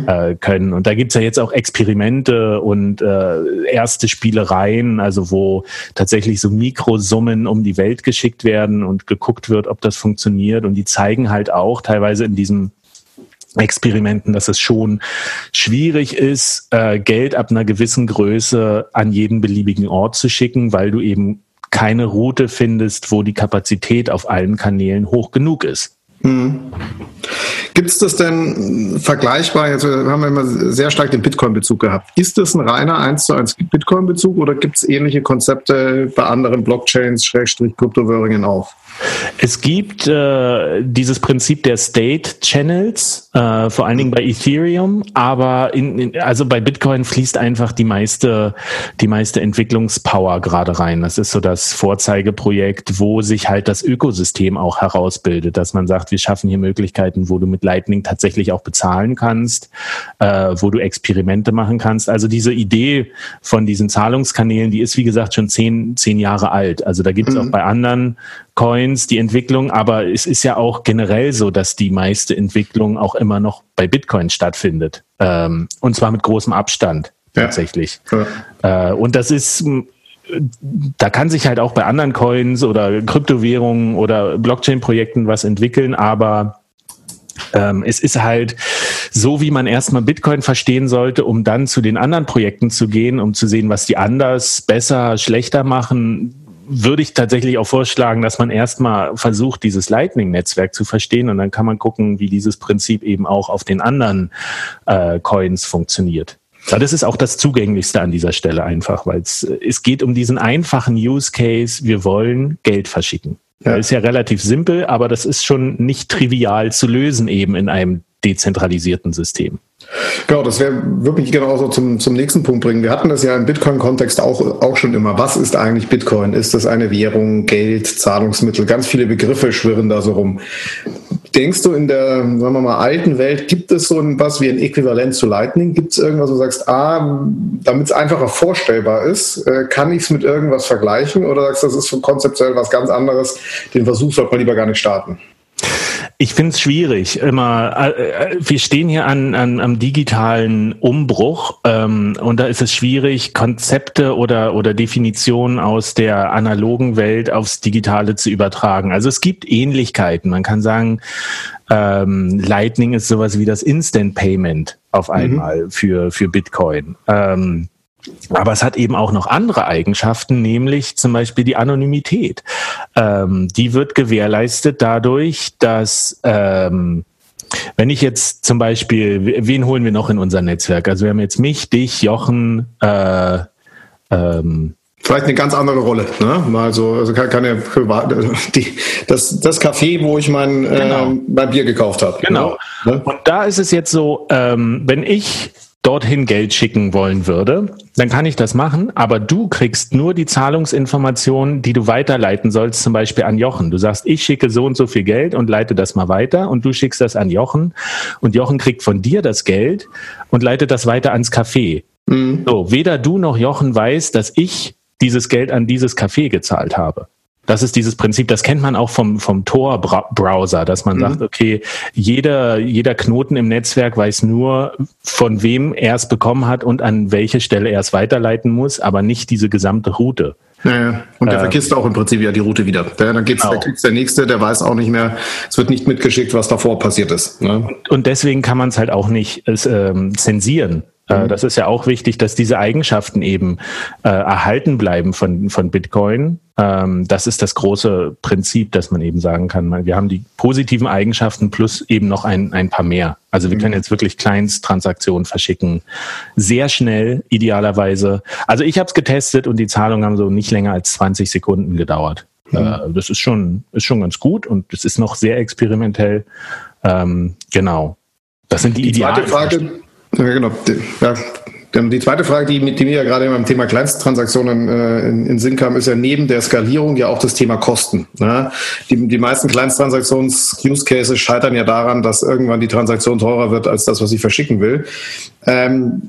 äh, können. Und da gibt's ja jetzt auch Experimente und äh, erste Spielereien, also wo tatsächlich so Mikrosummen um die Welt geschickt werden und geguckt wird, ob das funktioniert. Und die zeigen halt auch teilweise in diesem Experimenten, dass es schon schwierig ist, äh, Geld ab einer gewissen Größe an jeden beliebigen Ort zu schicken, weil du eben keine Route findest, wo die Kapazität auf allen Kanälen hoch genug ist. Gibt es das denn vergleichbar? Jetzt äh, haben wir immer sehr stark den Bitcoin-Bezug gehabt. Ist das ein reiner 1 zu 1 Bitcoin-Bezug oder gibt es ähnliche Konzepte bei anderen Blockchains, Schrägstrich Kryptowährungen auch? Es gibt äh, dieses Prinzip der State Channels, äh, vor allen Dingen bei Ethereum, aber in, in, also bei Bitcoin fließt einfach die meiste, die meiste Entwicklungspower gerade rein. Das ist so das Vorzeigeprojekt, wo sich halt das Ökosystem auch herausbildet, dass man sagt, wir schaffen hier Möglichkeiten, wo du mit Lightning tatsächlich auch bezahlen kannst, äh, wo du Experimente machen kannst. Also diese Idee von diesen Zahlungskanälen, die ist wie gesagt schon zehn, zehn Jahre alt. Also da gibt es auch bei anderen Coins die Entwicklung, aber es ist ja auch generell so, dass die meiste Entwicklung auch immer noch bei Bitcoin stattfindet. Ähm, und zwar mit großem Abstand tatsächlich. Ja. Äh, und das ist, da kann sich halt auch bei anderen Coins oder Kryptowährungen oder Blockchain-Projekten was entwickeln, aber ähm, es ist halt so, wie man erstmal Bitcoin verstehen sollte, um dann zu den anderen Projekten zu gehen, um zu sehen, was die anders, besser, schlechter machen, würde ich tatsächlich auch vorschlagen, dass man erstmal versucht, dieses Lightning-Netzwerk zu verstehen und dann kann man gucken, wie dieses Prinzip eben auch auf den anderen äh, Coins funktioniert. Ja, das ist auch das Zugänglichste an dieser Stelle einfach, weil es, es geht um diesen einfachen Use Case, wir wollen Geld verschicken. Ja. Ist ja relativ simpel, aber das ist schon nicht trivial zu lösen eben in einem dezentralisierten System. Genau, das wäre wirklich genau so zum, zum nächsten Punkt bringen. Wir hatten das ja im Bitcoin-Kontext auch, auch schon immer. Was ist eigentlich Bitcoin? Ist das eine Währung, Geld, Zahlungsmittel? Ganz viele Begriffe schwirren da so rum. Denkst du, in der, sagen wir mal, alten Welt gibt es so ein, was wie ein Äquivalent zu Lightning? Gibt es irgendwas, wo du sagst, ah, damit es einfacher vorstellbar ist, äh, kann ich es mit irgendwas vergleichen? Oder sagst du, das ist konzeptuell was ganz anderes? Den Versuch sollte man lieber gar nicht starten. Ich finde es schwierig. Immer, äh, äh, wir stehen hier an, an am digitalen Umbruch ähm, und da ist es schwierig, Konzepte oder oder Definitionen aus der analogen Welt aufs Digitale zu übertragen. Also es gibt Ähnlichkeiten. Man kann sagen, ähm, Lightning ist sowas wie das Instant Payment auf mhm. einmal mhm. für für Bitcoin. Ähm, aber es hat eben auch noch andere Eigenschaften, nämlich zum Beispiel die Anonymität. Ähm, die wird gewährleistet dadurch, dass ähm, wenn ich jetzt zum Beispiel, wen holen wir noch in unser Netzwerk? Also wir haben jetzt mich, dich, Jochen, äh, ähm, Vielleicht eine ganz andere Rolle, ne? Mal so, also keine privat, die, das, das Café, wo ich mein, äh, genau. äh, mein Bier gekauft habe. Genau. Ne? Und da ist es jetzt so, ähm, wenn ich dorthin Geld schicken wollen würde, dann kann ich das machen, aber du kriegst nur die Zahlungsinformationen, die du weiterleiten sollst, zum Beispiel an Jochen. Du sagst, ich schicke so und so viel Geld und leite das mal weiter und du schickst das an Jochen und Jochen kriegt von dir das Geld und leitet das weiter ans Café. Mhm. So, weder du noch Jochen weiß, dass ich dieses Geld an dieses Café gezahlt habe. Das ist dieses Prinzip, das kennt man auch vom, vom Tor-Browser, dass man mhm. sagt, okay, jeder, jeder Knoten im Netzwerk weiß nur, von wem er es bekommen hat und an welche Stelle er es weiterleiten muss, aber nicht diese gesamte Route. Ja, Und der äh, vergisst auch im Prinzip ja die Route wieder. Ja, dann geht's, genau. der der nächste, der weiß auch nicht mehr, es wird nicht mitgeschickt, was davor passiert ist. Ne? Und, und, deswegen kann man es halt auch nicht ähm, zensieren. Äh, mhm. Das ist ja auch wichtig, dass diese Eigenschaften eben äh, erhalten bleiben von, von Bitcoin. Ähm, das ist das große Prinzip, dass man eben sagen kann, wir haben die positiven Eigenschaften plus eben noch ein, ein paar mehr. Also wir mhm. können jetzt wirklich Kleinsttransaktionen verschicken. Sehr schnell, idealerweise. Also ich habe es getestet und die Zahlungen haben so nicht länger als 20 Sekunden gedauert. Mhm. Äh, das ist schon, ist schon ganz gut und es ist noch sehr experimentell. Ähm, genau. Das sind die, die. Zweite Frage, ja, genau. Ja, die zweite Frage, die, die mir ja gerade beim Thema Kleinsttransaktionen äh, in, in Sinn kam, ist ja neben der Skalierung ja auch das Thema Kosten. Ne? Die, die meisten Kleinsttransaktions-Use-Cases scheitern ja daran, dass irgendwann die Transaktion teurer wird als das, was ich verschicken will. Ähm,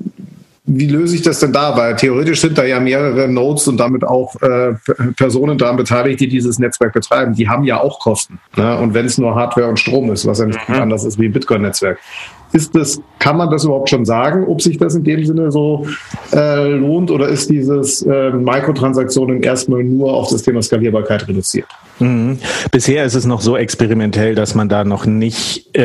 wie löse ich das denn da? Weil theoretisch sind da ja mehrere Nodes und damit auch äh, Personen daran beteiligt, die dieses Netzwerk betreiben. Die haben ja auch Kosten. Ne? Und wenn es nur Hardware und Strom ist, was ja nicht mhm. anders ist wie ein Bitcoin-Netzwerk. Ist das, kann man das überhaupt schon sagen, ob sich das in dem Sinne so äh, lohnt oder ist dieses äh, Mikrotransaktionen erstmal nur auf das Thema Skalierbarkeit reduziert? Mhm. Bisher ist es noch so experimentell, dass man da noch nicht äh,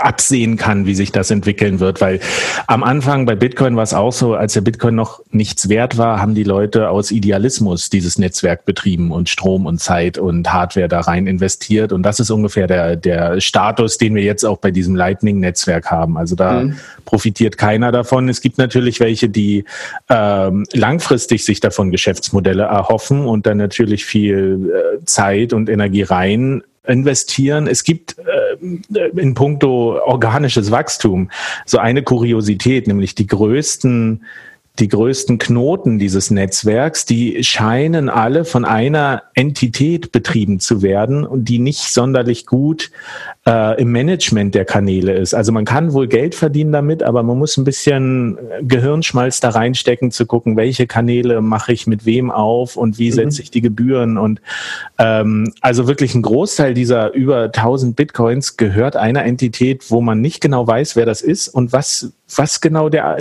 absehen kann, wie sich das entwickeln wird, weil am Anfang bei Bitcoin war es auch so, als der Bitcoin noch nichts wert war, haben die Leute aus Idealismus dieses Netzwerk betrieben und Strom und Zeit und Hardware da rein investiert und das ist ungefähr der, der Status, den wir jetzt auch bei diesem Lightning-Netzwerk haben. Also da mhm. profitiert keiner davon. Es gibt natürlich welche, die ähm, langfristig sich davon Geschäftsmodelle erhoffen und dann natürlich viel äh, Zeit und Energie rein investieren. Es gibt äh, in puncto organisches Wachstum so eine Kuriosität, nämlich die größten die größten Knoten dieses Netzwerks, die scheinen alle von einer Entität betrieben zu werden und die nicht sonderlich gut äh, im Management der Kanäle ist. Also man kann wohl Geld verdienen damit, aber man muss ein bisschen Gehirnschmalz da reinstecken, zu gucken, welche Kanäle mache ich mit wem auf und wie mhm. setze ich die Gebühren. Und ähm, also wirklich ein Großteil dieser über 1000 Bitcoins gehört einer Entität, wo man nicht genau weiß, wer das ist und was was genau der,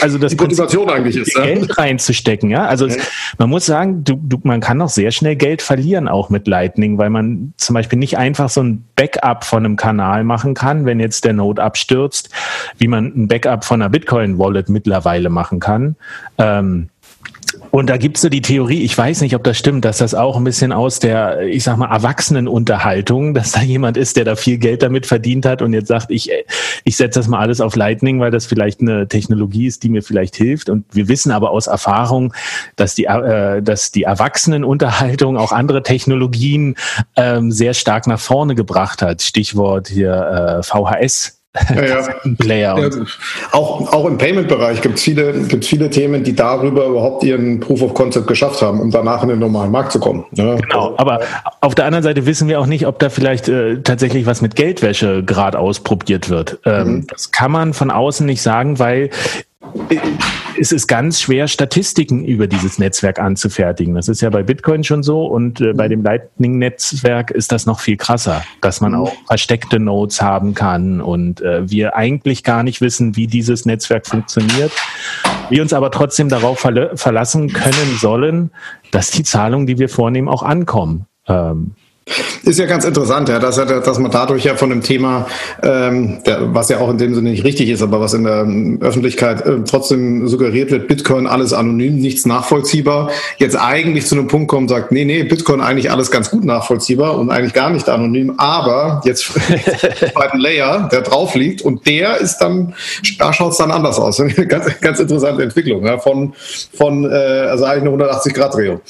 also das die Motivation eigentlich ist, Geld ja? reinzustecken, ja. Also okay. es, man muss sagen, du, du, man kann auch sehr schnell Geld verlieren auch mit Lightning, weil man zum Beispiel nicht einfach so ein Backup von einem Kanal machen kann, wenn jetzt der Node abstürzt, wie man ein Backup von einer Bitcoin-Wallet mittlerweile machen kann. Ähm, Und da gibt's so die Theorie, ich weiß nicht, ob das stimmt, dass das auch ein bisschen aus der, ich sag mal, Erwachsenenunterhaltung, dass da jemand ist, der da viel Geld damit verdient hat und jetzt sagt, ich, ich setze das mal alles auf Lightning, weil das vielleicht eine Technologie ist, die mir vielleicht hilft. Und wir wissen aber aus Erfahrung, dass die, äh, dass die Erwachsenenunterhaltung auch andere Technologien ähm, sehr stark nach vorne gebracht hat. Stichwort hier äh, VHS ja, ja. Player. Ja, auch, auch im Payment-Bereich gibt es viele, gibt's viele Themen, die darüber überhaupt ihren Proof of Concept geschafft haben, um danach in den normalen Markt zu kommen. Ja. Genau, aber auf der anderen Seite wissen wir auch nicht, ob da vielleicht äh, tatsächlich was mit Geldwäsche gerade ausprobiert wird. Ähm, mhm. Das kann man von außen nicht sagen, weil es ist ganz schwer, Statistiken über dieses Netzwerk anzufertigen. Das ist ja bei Bitcoin schon so und äh, bei dem Lightning-Netzwerk ist das noch viel krasser, dass man auch versteckte Nodes haben kann und äh, wir eigentlich gar nicht wissen, wie dieses Netzwerk funktioniert. Wir uns aber trotzdem darauf verla verlassen können sollen, dass die Zahlungen, die wir vornehmen, auch ankommen. Ähm, ist ja ganz interessant, ja, dass, dass man dadurch ja von dem Thema, ähm, der, was ja auch in dem Sinne nicht richtig ist, aber was in der Öffentlichkeit äh, trotzdem suggeriert wird, Bitcoin alles anonym, nichts nachvollziehbar, jetzt eigentlich zu einem Punkt kommt und sagt, nee, nee, Bitcoin eigentlich alles ganz gut nachvollziehbar und eigentlich gar nicht anonym, aber jetzt zweiten Layer, der drauf liegt und der ist dann, da schaut es dann anders aus. ganz, ganz interessante Entwicklung, ja, von, von äh, also eigentlich eine 180-Grad-Drehung.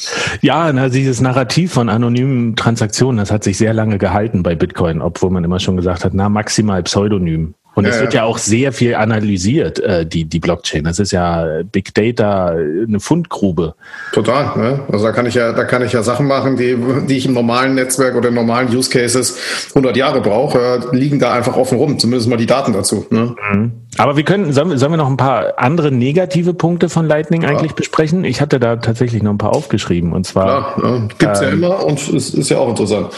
Ja, na, dieses Narrativ von anonymen Transaktionen Definition, das hat sich sehr lange gehalten bei Bitcoin, obwohl man immer schon gesagt hat, na, maximal Pseudonym. Und ja, es wird ja. ja auch sehr viel analysiert, äh, die, die Blockchain. Das ist ja Big Data, eine Fundgrube. Total. Ne? Also da kann ich ja, da kann ich ja Sachen machen, die, die ich im normalen Netzwerk oder in normalen Use Cases 100 Jahre brauche, äh, liegen da einfach offen rum. Zumindest mal die Daten dazu. Ne? Mhm. Aber wir können, sollen, sollen wir noch ein paar andere negative Punkte von Lightning ja. eigentlich besprechen? Ich hatte da tatsächlich noch ein paar aufgeschrieben. Und zwar. Klar, ja. gibt's ähm, ja immer und es ist ja auch interessant.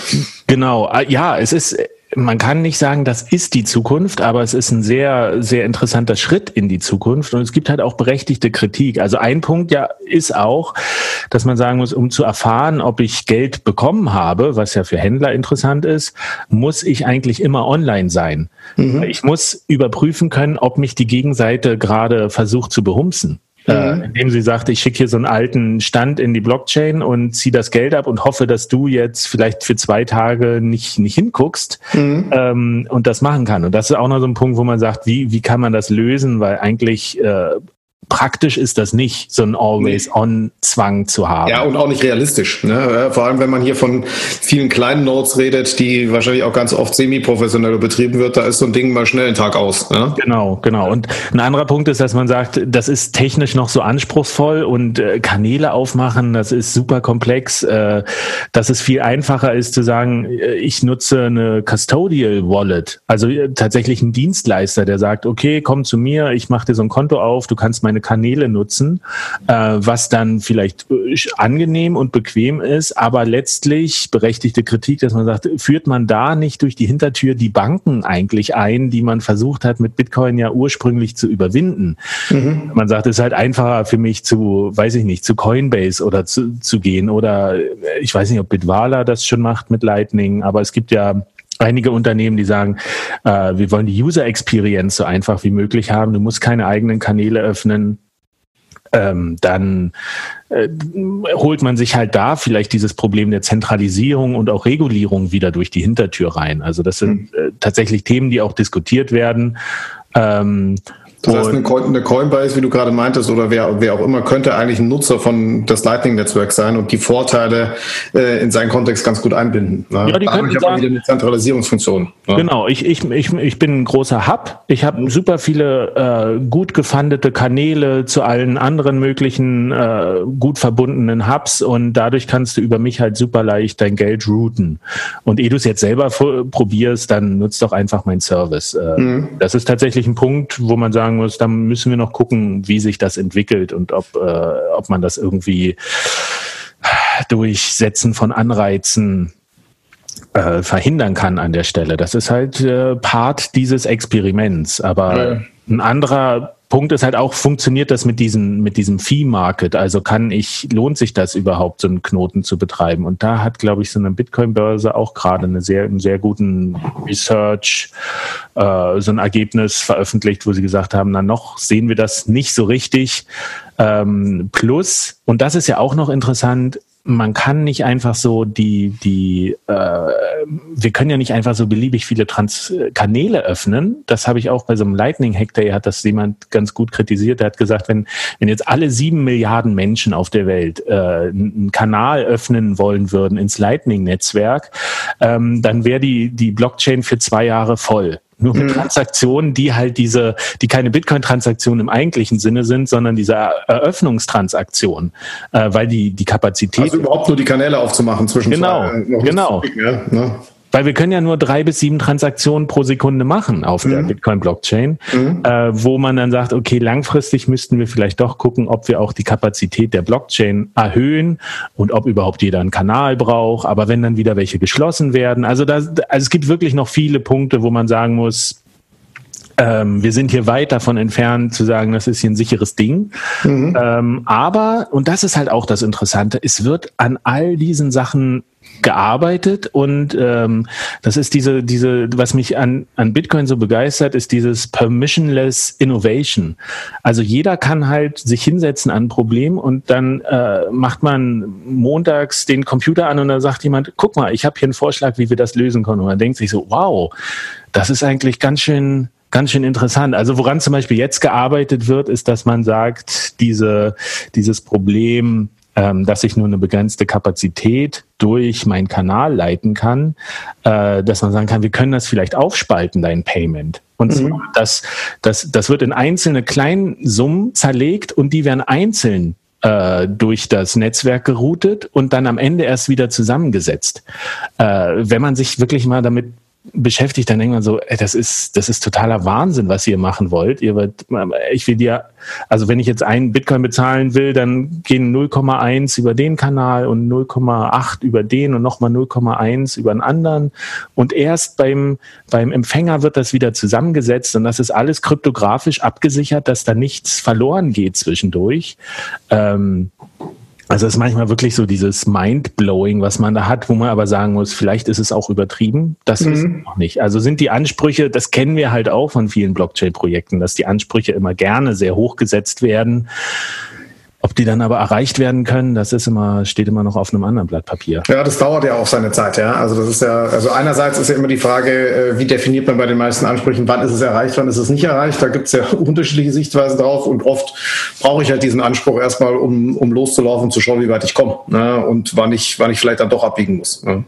Genau. Ah, ja, es ist man kann nicht sagen, das ist die Zukunft, aber es ist ein sehr, sehr interessanter Schritt in die Zukunft und es gibt halt auch berechtigte Kritik. Also ein Punkt ja ist auch, dass man sagen muss, um zu erfahren, ob ich Geld bekommen habe, was ja für Händler interessant ist, muss ich eigentlich immer online sein. Mhm. Ich muss überprüfen können, ob mich die Gegenseite gerade versucht zu behumsen. Äh, mhm. indem sie sagt, ich schicke hier so einen alten Stand in die Blockchain und ziehe das Geld ab und hoffe, dass du jetzt vielleicht für zwei Tage nicht, nicht hinguckst mhm. ähm, und das machen kann. Und das ist auch noch so ein Punkt, wo man sagt, wie, wie kann man das lösen? Weil eigentlich äh, praktisch ist das nicht, so ein Always-On-Zwang zu haben. Ja, und auch nicht realistisch. Ne? Vor allem, wenn man hier von vielen kleinen Nodes redet, die wahrscheinlich auch ganz oft semi-professionell betrieben wird, da ist so ein Ding mal schnell einen Tag aus. Ne? Genau, genau. Und ein anderer Punkt ist, dass man sagt, das ist technisch noch so anspruchsvoll und äh, Kanäle aufmachen, das ist super komplex, äh, dass es viel einfacher ist zu sagen, äh, ich nutze eine Custodial Wallet, also äh, tatsächlich ein Dienstleister, der sagt, okay, komm zu mir, ich mache dir so ein Konto auf, du kannst mein meine Kanäle nutzen, äh, was dann vielleicht äh, angenehm und bequem ist, aber letztlich berechtigte Kritik, dass man sagt, führt man da nicht durch die Hintertür die Banken eigentlich ein, die man versucht hat, mit Bitcoin ja ursprünglich zu überwinden. Mhm. Man sagt, es ist halt einfacher für mich zu, weiß ich nicht, zu Coinbase oder zu, zu gehen oder äh, ich weiß nicht, ob Bitwala das schon macht mit Lightning, aber es gibt ja einige Unternehmen, die sagen, äh, wir wollen die User Experience so einfach wie möglich haben. Du musst keine eigenen Kanäle öffnen. Ähm, dann äh, holt man sich halt da vielleicht dieses Problem der Zentralisierung und auch Regulierung wieder durch die Hintertür rein. Also das sind hm. äh, tatsächlich Themen, die auch diskutiert werden. Ähm, das heißt, eine, Coinbase, wie du gerade meintest, oder wer, wer auch immer, könnte eigentlich ein Nutzer von des Lightning-Netzwerks sein und die Vorteile äh, in seinen Kontext ganz gut einbinden. Ne? Ja, die Dadurch könnten sagen, wieder eine Zentralisierungsfunktion. Ne? Genau, ich, ich, ich, ich bin ein großer Hub. Ich habe super viele äh, gut gefundete Kanäle zu allen anderen möglichen äh, gut verbundenen Hubs und dadurch kannst du über mich halt super leicht dein Geld routen. Und ehe du es jetzt selber probierst, dann nutzt doch einfach meinen Service. Äh, mhm. Das ist tatsächlich ein Punkt, wo man sagen sagen muss, da müssen wir noch gucken, wie sich das entwickelt und ob, äh, ob man das irgendwie durch Setzen von Anreizen äh, verhindern kann an der Stelle. Das ist halt äh, Part dieses Experiments. Aber ja. ein anderer Punkt ist halt auch, funktioniert das mit diesem, mit diesem Fee-Market? Also kann ich, lohnt sich das überhaupt, so einen Knoten zu betreiben? Und da hat, glaube ich, so eine Bitcoin-Börse auch gerade eine sehr, einen sehr guten Research, äh, so ein Ergebnis veröffentlicht, wo sie gesagt haben, na noch sehen wir das nicht so richtig. Ähm, plus, und das ist ja auch noch interessant, man kann nicht einfach so die, die, äh, wir können ja nicht einfach so beliebig viele Trans Kanäle öffnen. Das habe ich auch bei so einem Lightning-Hack, der hat das jemand ganz gut kritisiert. Der hat gesagt, wenn, wenn jetzt alle sieben Milliarden Menschen auf der Welt äh, einen Kanal öffnen wollen würden ins Lightning-Netzwerk, ähm, dann wäre die, die Blockchain für zwei Jahre voll. Nur mit mhm. Transaktionen, die halt diese, die keine Bitcoin-Transaktionen im eigentlichen Sinne sind, sondern diese Eröffnungstransaktion, äh, weil die, die Kapazität. Also überhaupt nur die Kanäle aufzumachen zwischen Genau, zwei, äh, genau. ja, ne? Weil wir können ja nur drei bis sieben Transaktionen pro Sekunde machen auf mhm. der Bitcoin-Blockchain, mhm. äh, wo man dann sagt, okay, langfristig müssten wir vielleicht doch gucken, ob wir auch die Kapazität der Blockchain erhöhen und ob überhaupt jeder einen Kanal braucht. Aber wenn dann wieder welche geschlossen werden, also, da, also es gibt wirklich noch viele Punkte, wo man sagen muss, ähm, wir sind hier weit davon entfernt zu sagen, das ist hier ein sicheres Ding. Mhm. Ähm, aber, und das ist halt auch das Interessante, es wird an all diesen Sachen gearbeitet und ähm, das ist diese, diese, was mich an, an Bitcoin so begeistert, ist dieses Permissionless Innovation. Also jeder kann halt sich hinsetzen an ein Problem und dann äh, macht man montags den Computer an und dann sagt jemand, guck mal, ich habe hier einen Vorschlag, wie wir das lösen können. Und man denkt sich so, wow, das ist eigentlich ganz schön ganz schön interessant. Also woran zum Beispiel jetzt gearbeitet wird, ist, dass man sagt, diese, dieses Problem ähm, dass ich nur eine begrenzte Kapazität durch meinen Kanal leiten kann, äh, dass man sagen kann, wir können das vielleicht aufspalten, dein Payment. Und mhm. das, das, das wird in einzelne kleinen Summen zerlegt und die werden einzeln äh, durch das Netzwerk geroutet und dann am Ende erst wieder zusammengesetzt. Äh, wenn man sich wirklich mal damit beschäftigt, dann man so, ey, das ist, das ist totaler Wahnsinn, was ihr machen wollt. Ihr wird, ich will dir, also wenn ich jetzt einen Bitcoin bezahlen will, dann gehen 0,1 über den Kanal und 0,8 über den und nochmal 0,1 über einen anderen. Und erst beim, beim Empfänger wird das wieder zusammengesetzt und das ist alles kryptografisch abgesichert, dass da nichts verloren geht zwischendurch. Ähm, also es ist manchmal wirklich so dieses Mind-Blowing, was man da hat, wo man aber sagen muss, vielleicht ist es auch übertrieben. Das mhm. ist noch nicht. Also sind die Ansprüche, das kennen wir halt auch von vielen Blockchain-Projekten, dass die Ansprüche immer gerne sehr hoch gesetzt werden. Ob die dann aber erreicht werden können, das ist immer, steht immer noch auf einem anderen Blatt Papier. Ja, das dauert ja auch seine Zeit, ja. Also das ist ja, also einerseits ist ja immer die Frage, äh, wie definiert man bei den meisten Ansprüchen, wann ist es erreicht, wann ist es nicht erreicht. Da gibt es ja unterschiedliche Sichtweisen drauf und oft brauche ich halt diesen Anspruch erstmal, um, um loszulaufen, zu schauen, wie weit ich komme ne? und wann ich, wann ich vielleicht dann doch abbiegen muss. Ne?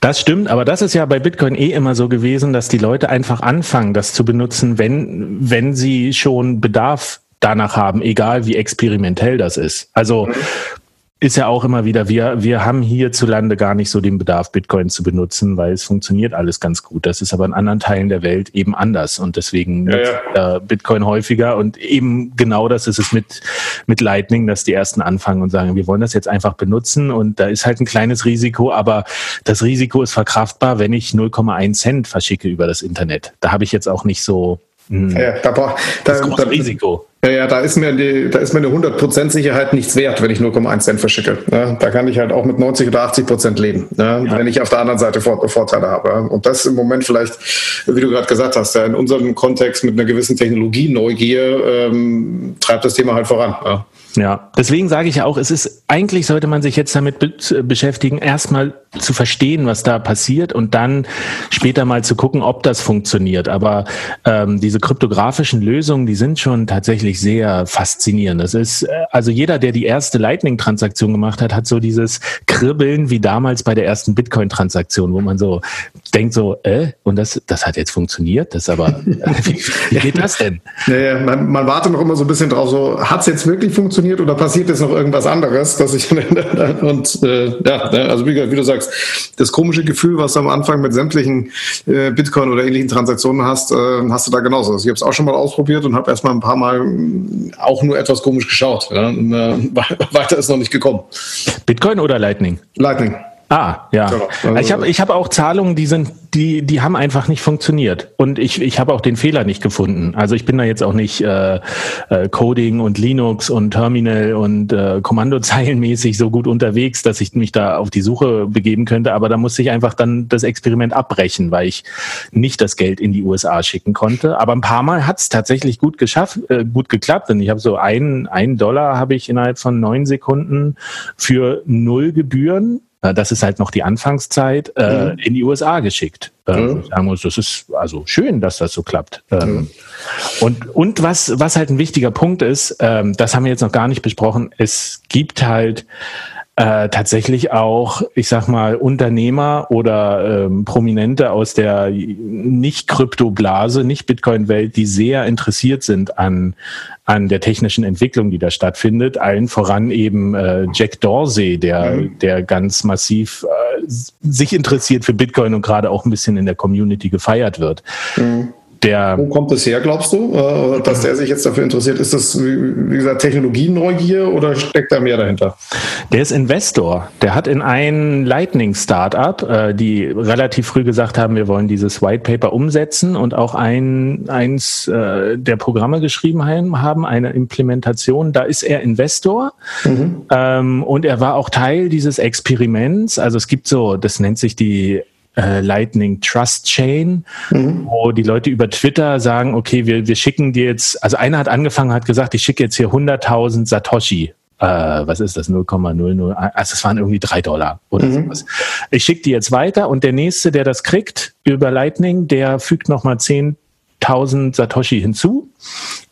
Das stimmt, aber das ist ja bei Bitcoin eh immer so gewesen, dass die Leute einfach anfangen, das zu benutzen, wenn, wenn sie schon Bedarf danach haben, egal wie experimentell das ist. Also mhm. ist ja auch immer wieder, wir, wir haben hierzulande gar nicht so den Bedarf, Bitcoin zu benutzen, weil es funktioniert alles ganz gut. Das ist aber in anderen Teilen der Welt eben anders und deswegen ja, ja. Bitcoin häufiger und eben genau das ist es mit, mit Lightning, dass die ersten anfangen und sagen, wir wollen das jetzt einfach benutzen und da ist halt ein kleines Risiko, aber das Risiko ist verkraftbar, wenn ich 0,1 Cent verschicke über das Internet. Da habe ich jetzt auch nicht so hm. Ja, da, da, das große da, Risiko. Ja, ja, da ist mir die, da ist mir eine 100% Sicherheit nichts wert, wenn ich 0,1 Cent verschicke. Ja, da kann ich halt auch mit 90 oder 80 Prozent leben, ja, ja. wenn ich auf der anderen Seite Vor Vorteile habe. Und das im Moment vielleicht, wie du gerade gesagt hast, in unserem Kontext mit einer gewissen Technologieneugier ähm, treibt das Thema halt voran. Ja. Ja, deswegen sage ich ja auch, es ist eigentlich sollte man sich jetzt damit be beschäftigen, erstmal zu verstehen, was da passiert und dann später mal zu gucken, ob das funktioniert. Aber ähm, diese kryptografischen Lösungen, die sind schon tatsächlich sehr faszinierend. Das ist äh, also jeder, der die erste Lightning-Transaktion gemacht hat, hat so dieses Kribbeln wie damals bei der ersten Bitcoin-Transaktion, wo man so denkt so, äh, und das das hat jetzt funktioniert, das aber wie, wie geht das denn? Naja, man, man wartet noch immer so ein bisschen drauf, so hat es jetzt wirklich funktioniert? Funktioniert oder passiert jetzt noch irgendwas anderes, dass ich und äh, ja, ne, also wie, wie, du sagst, das komische Gefühl, was du am Anfang mit sämtlichen äh, Bitcoin oder ähnlichen Transaktionen hast, äh, hast du da genauso. Also ich habe es auch schon mal ausprobiert und habe erstmal ein paar Mal auch nur etwas komisch geschaut. Ja? Und, äh, weiter ist noch nicht gekommen. Bitcoin oder Lightning? Lightning. Ah, ja. Genau. Also ich habe ich hab auch Zahlungen, die sind, die, die haben einfach nicht funktioniert. Und ich, ich habe auch den Fehler nicht gefunden. Also ich bin da jetzt auch nicht äh, äh, Coding und Linux und Terminal und äh, Kommandozeilenmäßig so gut unterwegs, dass ich mich da auf die Suche begeben könnte. Aber da musste ich einfach dann das Experiment abbrechen, weil ich nicht das Geld in die USA schicken konnte. Aber ein paar Mal hat es tatsächlich gut geschafft, äh, gut geklappt. Und ich habe so einen, einen Dollar habe ich innerhalb von neun Sekunden für null Gebühren das ist halt noch die Anfangszeit, äh, mhm. in die USA geschickt. Äh, mhm. Sagen muss, das ist also schön, dass das so klappt. Ähm, mhm. Und, und was, was halt ein wichtiger Punkt ist, ähm, das haben wir jetzt noch gar nicht besprochen, es gibt halt äh, tatsächlich auch, ich sag mal, Unternehmer oder ähm, Prominente aus der nicht Kryptoblase, nicht Bitcoin-Welt, die sehr interessiert sind an, an der technischen Entwicklung, die da stattfindet. Allen voran eben äh, Jack Dorsey, der, mhm. der ganz massiv äh, sich interessiert für Bitcoin und gerade auch ein bisschen in der Community gefeiert wird. Mhm. Der, Wo kommt das her, glaubst du, äh, dass der sich jetzt dafür interessiert? Ist das, wie gesagt, Technologieneugier oder steckt da mehr dahinter? Der ist Investor. Der hat in ein Lightning-Startup, äh, die relativ früh gesagt haben, wir wollen dieses White Paper umsetzen und auch ein, eins äh, der Programme geschrieben haben, eine Implementation. Da ist er Investor mhm. ähm, und er war auch Teil dieses Experiments. Also es gibt so, das nennt sich die äh, Lightning Trust Chain, mhm. wo die Leute über Twitter sagen, okay, wir, wir schicken dir jetzt, also einer hat angefangen, hat gesagt, ich schicke jetzt hier 100.000 Satoshi. Äh, was ist das? 0,00, also es waren irgendwie drei Dollar oder mhm. sowas. Ich schicke die jetzt weiter und der nächste, der das kriegt über Lightning, der fügt nochmal 10.000 Satoshi hinzu,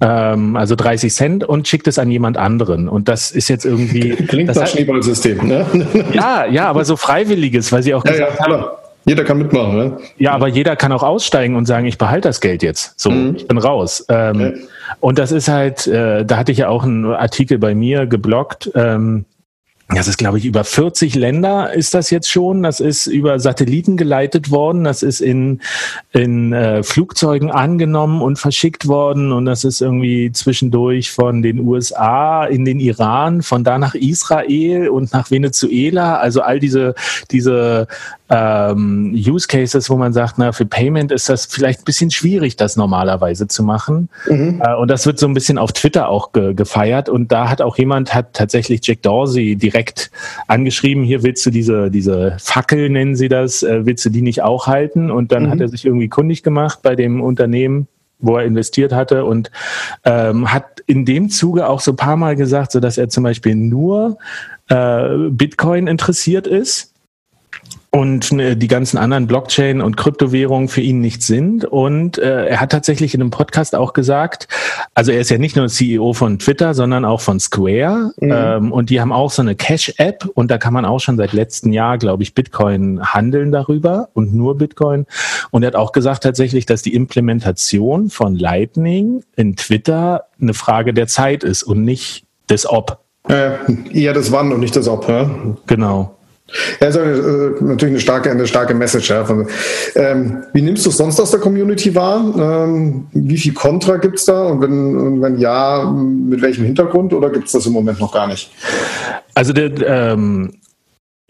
ähm, also 30 Cent und schickt es an jemand anderen. Und das ist jetzt irgendwie. Klingt das nach Schneeballsystem, ne? Ja, ja, aber so freiwilliges, weil sie auch gesagt ja, ja, haben, jeder kann mitmachen, ne? Ja, aber jeder kann auch aussteigen und sagen, ich behalte das Geld jetzt. So, mhm. ich bin raus. Ähm, ja. Und das ist halt, äh, da hatte ich ja auch einen Artikel bei mir geblockt. Ähm, das ist, glaube ich, über 40 Länder ist das jetzt schon. Das ist über Satelliten geleitet worden. Das ist in, in äh, Flugzeugen angenommen und verschickt worden. Und das ist irgendwie zwischendurch von den USA in den Iran, von da nach Israel und nach Venezuela. Also all diese, diese ähm, Use Cases, wo man sagt, na, für Payment ist das vielleicht ein bisschen schwierig, das normalerweise zu machen. Mhm. Äh, und das wird so ein bisschen auf Twitter auch ge gefeiert. Und da hat auch jemand, hat tatsächlich Jack Dorsey direkt angeschrieben, hier willst du diese, diese Fackel, nennen sie das, äh, willst du die nicht auch halten? Und dann mhm. hat er sich irgendwie kundig gemacht bei dem Unternehmen, wo er investiert hatte und ähm, hat in dem Zuge auch so ein paar Mal gesagt, so dass er zum Beispiel nur äh, Bitcoin interessiert ist und äh, die ganzen anderen Blockchain und Kryptowährungen für ihn nicht sind. Und äh, er hat tatsächlich in einem Podcast auch gesagt, also er ist ja nicht nur CEO von Twitter, sondern auch von Square. Mhm. Ähm, und die haben auch so eine Cash-App und da kann man auch schon seit letztem Jahr, glaube ich, Bitcoin handeln darüber und nur Bitcoin. Und er hat auch gesagt tatsächlich, dass die Implementation von Lightning in Twitter eine Frage der Zeit ist und nicht des Ob. Äh, eher das Wann und nicht das Ob. Ja? Genau. Ja, ist äh, natürlich eine starke, eine starke Message. Ja. Ähm, wie nimmst du es sonst aus der Community wahr? Ähm, wie viel Kontra gibt es da? Und wenn, und wenn ja, mit welchem Hintergrund oder gibt es das im Moment noch gar nicht? Also der, ähm,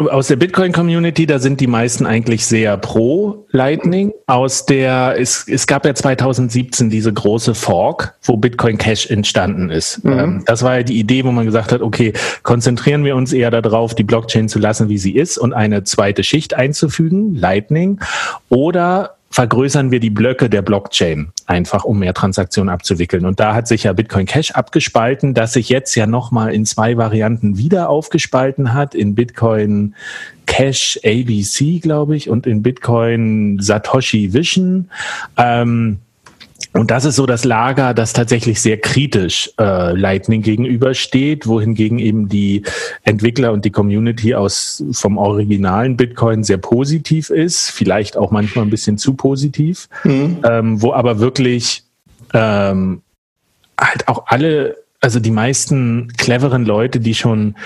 aus der Bitcoin-Community, da sind die meisten eigentlich sehr pro Lightning. Aus der, es, es gab ja 2017 diese große Fork, wo Bitcoin Cash entstanden ist. Mhm. Ähm, das war ja die Idee, wo man gesagt hat, okay, konzentrieren wir uns eher darauf, die Blockchain zu lassen, wie sie ist und eine zweite Schicht einzufügen, Lightning. Oder vergrößern wir die Blöcke der Blockchain einfach, um mehr Transaktionen abzuwickeln. Und da hat sich ja Bitcoin Cash abgespalten, das sich jetzt ja nochmal in zwei Varianten wieder aufgespalten hat, in Bitcoin Cash ABC, glaube ich, und in Bitcoin Satoshi Vision. Ähm, und das ist so das Lager, das tatsächlich sehr kritisch äh, Lightning gegenübersteht, wohingegen eben die Entwickler und die Community aus vom originalen Bitcoin sehr positiv ist, vielleicht auch manchmal ein bisschen zu positiv, mhm. ähm, wo aber wirklich ähm, halt auch alle, also die meisten cleveren Leute, die schon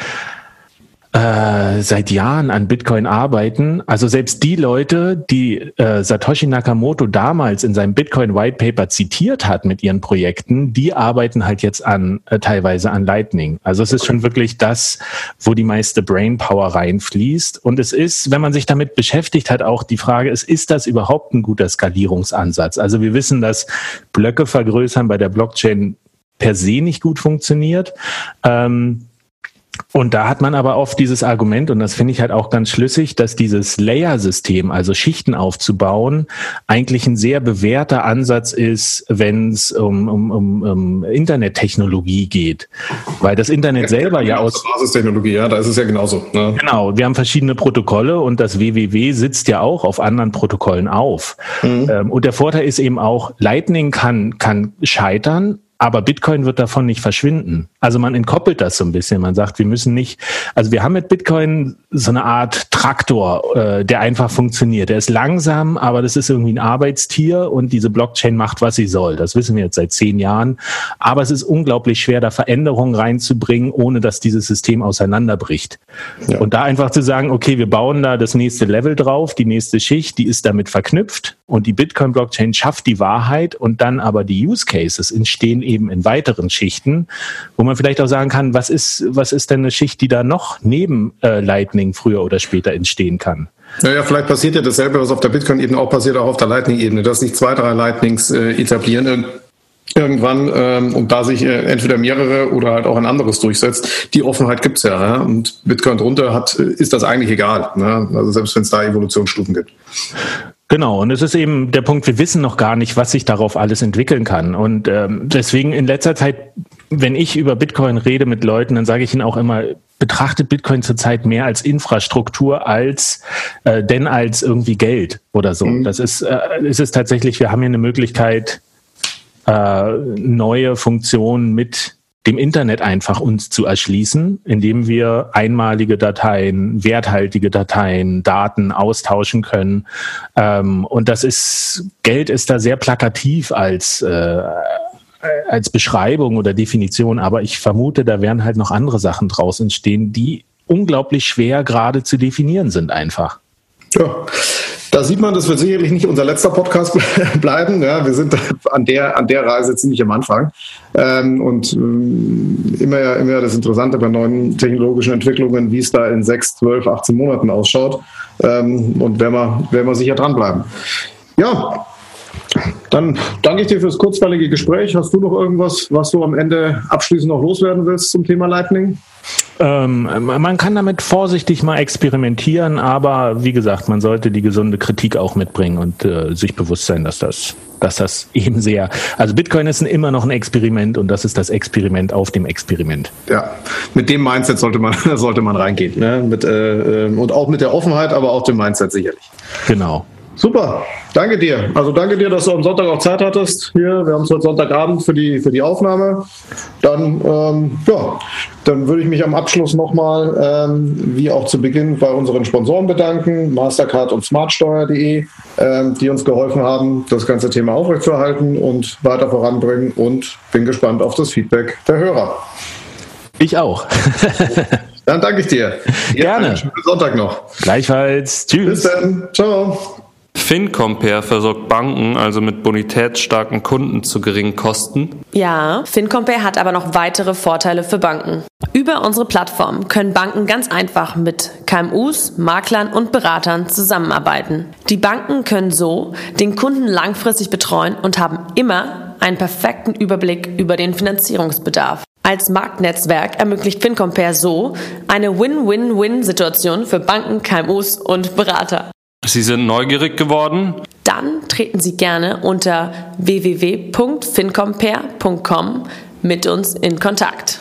äh, seit Jahren an Bitcoin arbeiten. Also selbst die Leute, die äh, Satoshi Nakamoto damals in seinem Bitcoin White Paper zitiert hat mit ihren Projekten, die arbeiten halt jetzt an äh, teilweise an Lightning. Also es ist schon wirklich das, wo die meiste Brainpower reinfließt. Und es ist, wenn man sich damit beschäftigt hat, auch die Frage ist, ist das überhaupt ein guter Skalierungsansatz? Also wir wissen, dass Blöcke vergrößern bei der Blockchain per se nicht gut funktioniert. Ähm, und da hat man aber oft dieses Argument, und das finde ich halt auch ganz schlüssig, dass dieses Layer-System, also Schichten aufzubauen, eigentlich ein sehr bewährter Ansatz ist, wenn es um, um, um, um Internettechnologie geht. Weil das Internet selber ja, ja aus. Basistechnologie, ja, da ist es ja genauso. Ne? Genau, wir haben verschiedene Protokolle und das WWW sitzt ja auch auf anderen Protokollen auf. Mhm. Ähm, und der Vorteil ist eben auch, Lightning kann, kann scheitern, aber Bitcoin wird davon nicht verschwinden. Also man entkoppelt das so ein bisschen. Man sagt, wir müssen nicht, also wir haben mit Bitcoin so eine Art Traktor, äh, der einfach funktioniert. Der ist langsam, aber das ist irgendwie ein Arbeitstier und diese Blockchain macht, was sie soll. Das wissen wir jetzt seit zehn Jahren. Aber es ist unglaublich schwer, da Veränderungen reinzubringen, ohne dass dieses System auseinanderbricht. Ja. Und da einfach zu sagen, okay, wir bauen da das nächste Level drauf, die nächste Schicht, die ist damit verknüpft und die Bitcoin-Blockchain schafft die Wahrheit und dann aber die Use Cases entstehen eben in weiteren Schichten, wo man vielleicht auch sagen kann, was ist, was ist denn eine Schicht, die da noch neben äh, Lightning früher oder später entstehen kann? Naja, vielleicht passiert ja dasselbe, was auf der Bitcoin-Ebene auch passiert, auch auf der Lightning-Ebene, dass sich zwei, drei Lightnings äh, etablieren irgendwann ähm, und da sich äh, entweder mehrere oder halt auch ein anderes durchsetzt. Die Offenheit gibt's ja, ja. Und Bitcoin drunter hat, ist das eigentlich egal. Ne? Also selbst wenn es da Evolutionsstufen gibt. Genau, und es ist eben der Punkt, wir wissen noch gar nicht, was sich darauf alles entwickeln kann. Und ähm, deswegen in letzter Zeit, wenn ich über Bitcoin rede mit Leuten, dann sage ich ihnen auch immer, betrachtet Bitcoin zurzeit mehr als Infrastruktur als äh, denn als irgendwie Geld oder so. Mhm. Das ist, äh, ist es tatsächlich, wir haben hier eine Möglichkeit, äh, neue Funktionen mit dem Internet einfach uns zu erschließen, indem wir einmalige Dateien, werthaltige Dateien, Daten austauschen können. Ähm, und das ist, Geld ist da sehr plakativ als, äh, als Beschreibung oder Definition, aber ich vermute, da werden halt noch andere Sachen draus entstehen, die unglaublich schwer gerade zu definieren sind einfach. Ja. Da sieht man, das wird sicherlich nicht unser letzter Podcast bleiben. Ja, wir sind an der, an der Reise ziemlich am Anfang. Ähm, und ähm, immer, immer das Interessante bei neuen technologischen Entwicklungen, wie es da in sechs, zwölf, 18 Monaten ausschaut. Ähm, und werden wir, werden wir sicher dranbleiben. Ja, dann danke ich dir fürs kurzweilige Gespräch. Hast du noch irgendwas, was du am Ende abschließend noch loswerden willst zum Thema Lightning? Ähm, man kann damit vorsichtig mal experimentieren, aber wie gesagt, man sollte die gesunde Kritik auch mitbringen und äh, sich bewusst sein, dass das, dass das eben sehr, also Bitcoin ist immer noch ein Experiment und das ist das Experiment auf dem Experiment. Ja, mit dem Mindset sollte man, sollte man reingehen. Ne? Mit, äh, und auch mit der Offenheit, aber auch dem Mindset sicherlich. Genau. Super, danke dir. Also danke dir, dass du am Sonntag auch Zeit hattest. Hier, wir haben es heute Sonntagabend für die, für die Aufnahme. Dann, ähm, ja, dann würde ich mich am Abschluss nochmal, ähm, wie auch zu Beginn, bei unseren Sponsoren bedanken, Mastercard und smartsteuer.de, ähm, die uns geholfen haben, das ganze Thema aufrechtzuerhalten und weiter voranbringen und bin gespannt auf das Feedback der Hörer. Ich auch. Dann danke ich dir. Gerne. Schönen Sonntag noch. Gleichfalls. Tschüss. Bis dann. Ciao. FinCompare versorgt Banken also mit bonitätsstarken Kunden zu geringen Kosten. Ja, FinCompare hat aber noch weitere Vorteile für Banken. Über unsere Plattform können Banken ganz einfach mit KMUs, Maklern und Beratern zusammenarbeiten. Die Banken können so den Kunden langfristig betreuen und haben immer einen perfekten Überblick über den Finanzierungsbedarf. Als Marktnetzwerk ermöglicht FinCompare so eine Win-Win-Win-Situation für Banken, KMUs und Berater. Sie sind neugierig geworden? Dann treten Sie gerne unter www.fincompare.com mit uns in Kontakt.